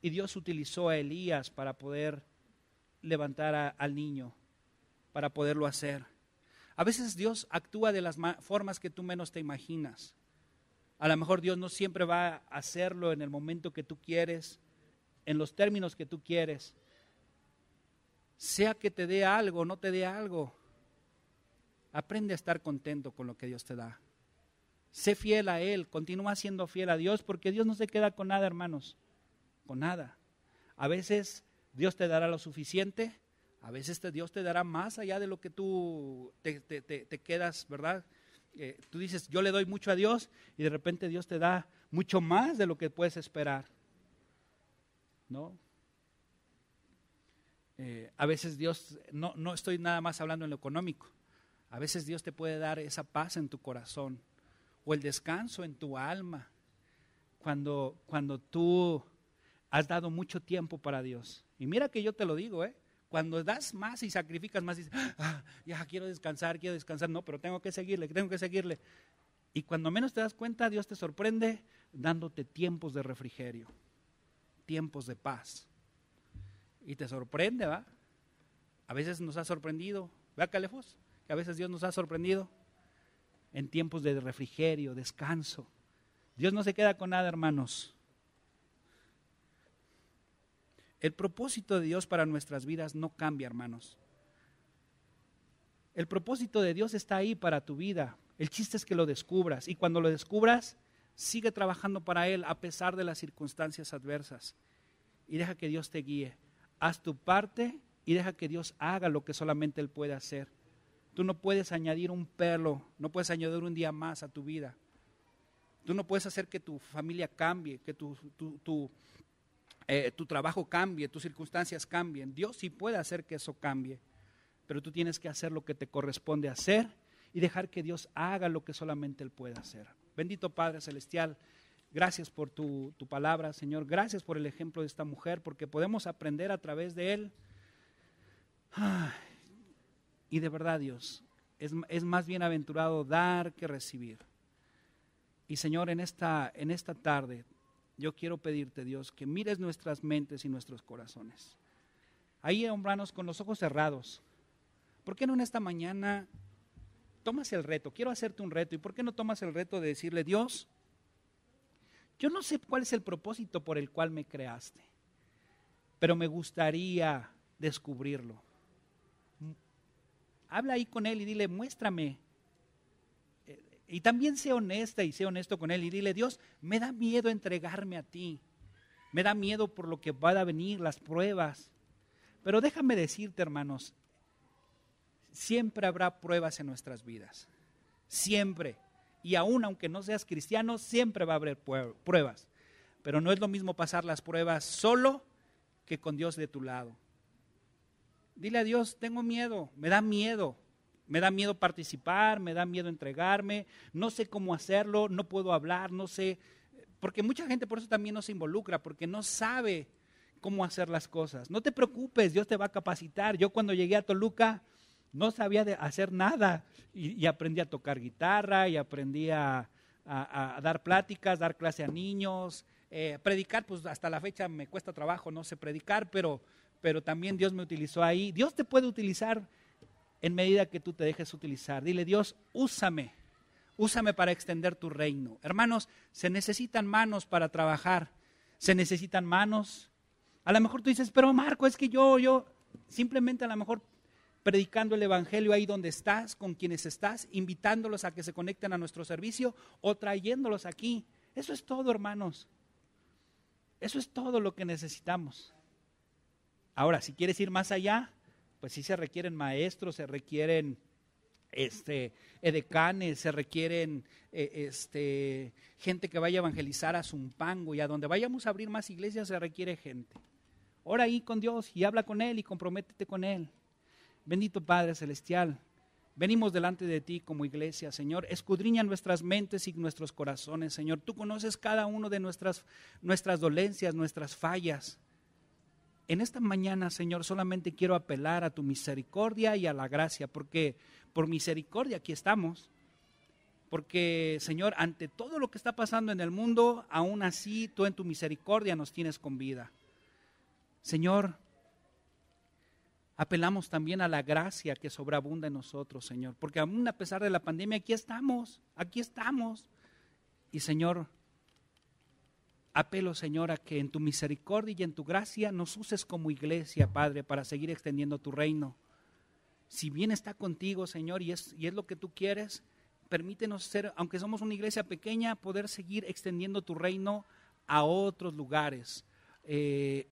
y Dios utilizó a Elías para poder levantar al niño, para poderlo hacer. A veces Dios actúa de las formas que tú menos te imaginas. A lo mejor Dios no siempre va a hacerlo en el momento que tú quieres, en los términos que tú quieres. Sea que te dé algo, no te dé algo, Aprende a estar contento con lo que Dios te da. Sé fiel a Él, continúa siendo fiel a Dios, porque Dios no se queda con nada, hermanos, con nada. A veces Dios te dará lo suficiente, a veces Dios te dará más allá de lo que tú te, quedas, ¿verdad? Eh, tú dices, yo le doy mucho a Dios y de repente Dios te da mucho más de lo que puedes esperar. ¿No? Eh, a veces Dios, no, no estoy nada más hablando en lo económico, a veces Dios te puede dar esa paz en tu corazón o el descanso en tu alma cuando, cuando tú has dado mucho tiempo para Dios. Y mira que yo te lo digo, ¿eh? Cuando das más y sacrificas más, dices, ah, ya quiero descansar, quiero descansar, no, pero tengo que seguirle, tengo que seguirle. Y cuando menos te das cuenta, Dios te sorprende dándote tiempos de refrigerio, tiempos de paz. Y te sorprende, ¿va? A veces nos ha sorprendido. ¿Ve a Calefos? que a veces Dios nos ha sorprendido en tiempos de refrigerio, descanso. Dios no se queda con nada, hermanos. El propósito de Dios para nuestras vidas no cambia, hermanos. El propósito de Dios está ahí para tu vida. El chiste es que lo descubras y cuando lo descubras, sigue trabajando para Él a pesar de las circunstancias adversas. Y deja que Dios te guíe. Haz tu parte y deja que Dios haga lo que solamente Él puede hacer. Tú no puedes añadir un pelo, no puedes añadir un día más a tu vida. Tú no puedes hacer que tu familia cambie, que tu, tu, eh, tu, trabajo cambie, tus circunstancias cambien. Dios sí puede hacer que eso cambie, pero tú tienes que hacer lo que te corresponde hacer y dejar que Dios haga lo que solamente Él puede hacer. Bendito Padre Celestial, gracias por tu, tu palabra, Señor. Gracias por el ejemplo de esta mujer, porque podemos aprender a través de Él. Y de verdad, Dios, es, es más bienaventurado dar que recibir. Y Señor, en esta, en esta tarde, yo quiero pedirte, Dios, que mires nuestras mentes y nuestros corazones. Ahí, hermanos, con los ojos cerrados. ¿Por qué no en esta mañana tomas el reto? Quiero hacerte un reto. ¿Y por qué no tomas el reto de decirle, Dios, yo no sé cuál es el propósito por el cual me creaste, pero me gustaría descubrirlo. Habla ahí con él y dile, muéstrame. Y también sé honesta y sé honesto con él y dile, Dios, me da miedo entregarme a ti. Me da miedo por lo que va a venir, las pruebas. Pero déjame decirte, hermanos, siempre habrá pruebas en nuestras vidas. Siempre. Y aún aunque no seas cristiano, siempre va a haber pruebas. Pero no es lo mismo pasar las pruebas solo que con Dios de tu lado. Dile a Dios, tengo miedo, me da miedo, me da miedo participar, me da miedo entregarme, no sé cómo hacerlo, no puedo hablar, no sé, porque mucha gente por eso también no se involucra, porque no sabe cómo hacer las cosas. No te preocupes, Dios te va a capacitar. Yo cuando llegué a Toluca no sabía de hacer nada y, aprendí a tocar guitarra y aprendí a, dar pláticas, dar clase a niños, eh, predicar, pues hasta la fecha me cuesta trabajo, no sé predicar, pero pero también Dios me utilizó ahí. Dios te puede utilizar en medida que tú te dejes utilizar. Dile, Dios, úsame, úsame para extender tu reino. Hermanos, se necesitan manos para trabajar, se necesitan manos. A lo mejor tú dices, pero Marco, es que yo, yo, simplemente a lo mejor predicando el Evangelio ahí donde estás, con quienes estás, invitándolos a que se conecten a nuestro servicio o trayéndolos aquí. Eso es todo, hermanos. Eso es todo lo que necesitamos. Ahora, si quieres ir más allá, pues sí se requieren maestros, se requieren este, edecanes, se requieren eh, este, gente que vaya a evangelizar a Zumpango y a donde vayamos a abrir más iglesias se requiere gente. Ora ahí con Dios y habla con Él y comprométete con Él. Bendito Padre Celestial, venimos delante de ti como iglesia, Señor. Escudriña nuestras mentes y nuestros corazones, Señor. Tú conoces cada uno de nuestras, nuestras dolencias, nuestras fallas. En esta mañana, Señor, solamente quiero apelar a tu misericordia y a la gracia, porque por misericordia aquí estamos. Porque, Señor, ante todo lo que está pasando en el mundo, aún así tú en tu misericordia nos tienes con vida. Señor, apelamos también a la gracia que sobreabunda en nosotros, Señor, porque aún a pesar de la pandemia, aquí estamos, aquí estamos. Y, Señor, Apelo, Señor, a que en tu misericordia y en tu gracia nos uses como iglesia, Padre, para seguir extendiendo tu reino. Si bien está contigo, Señor, y es, y es lo que tú quieres, permítenos ser, aunque somos una iglesia pequeña, poder seguir extendiendo tu reino a otros lugares. Eh,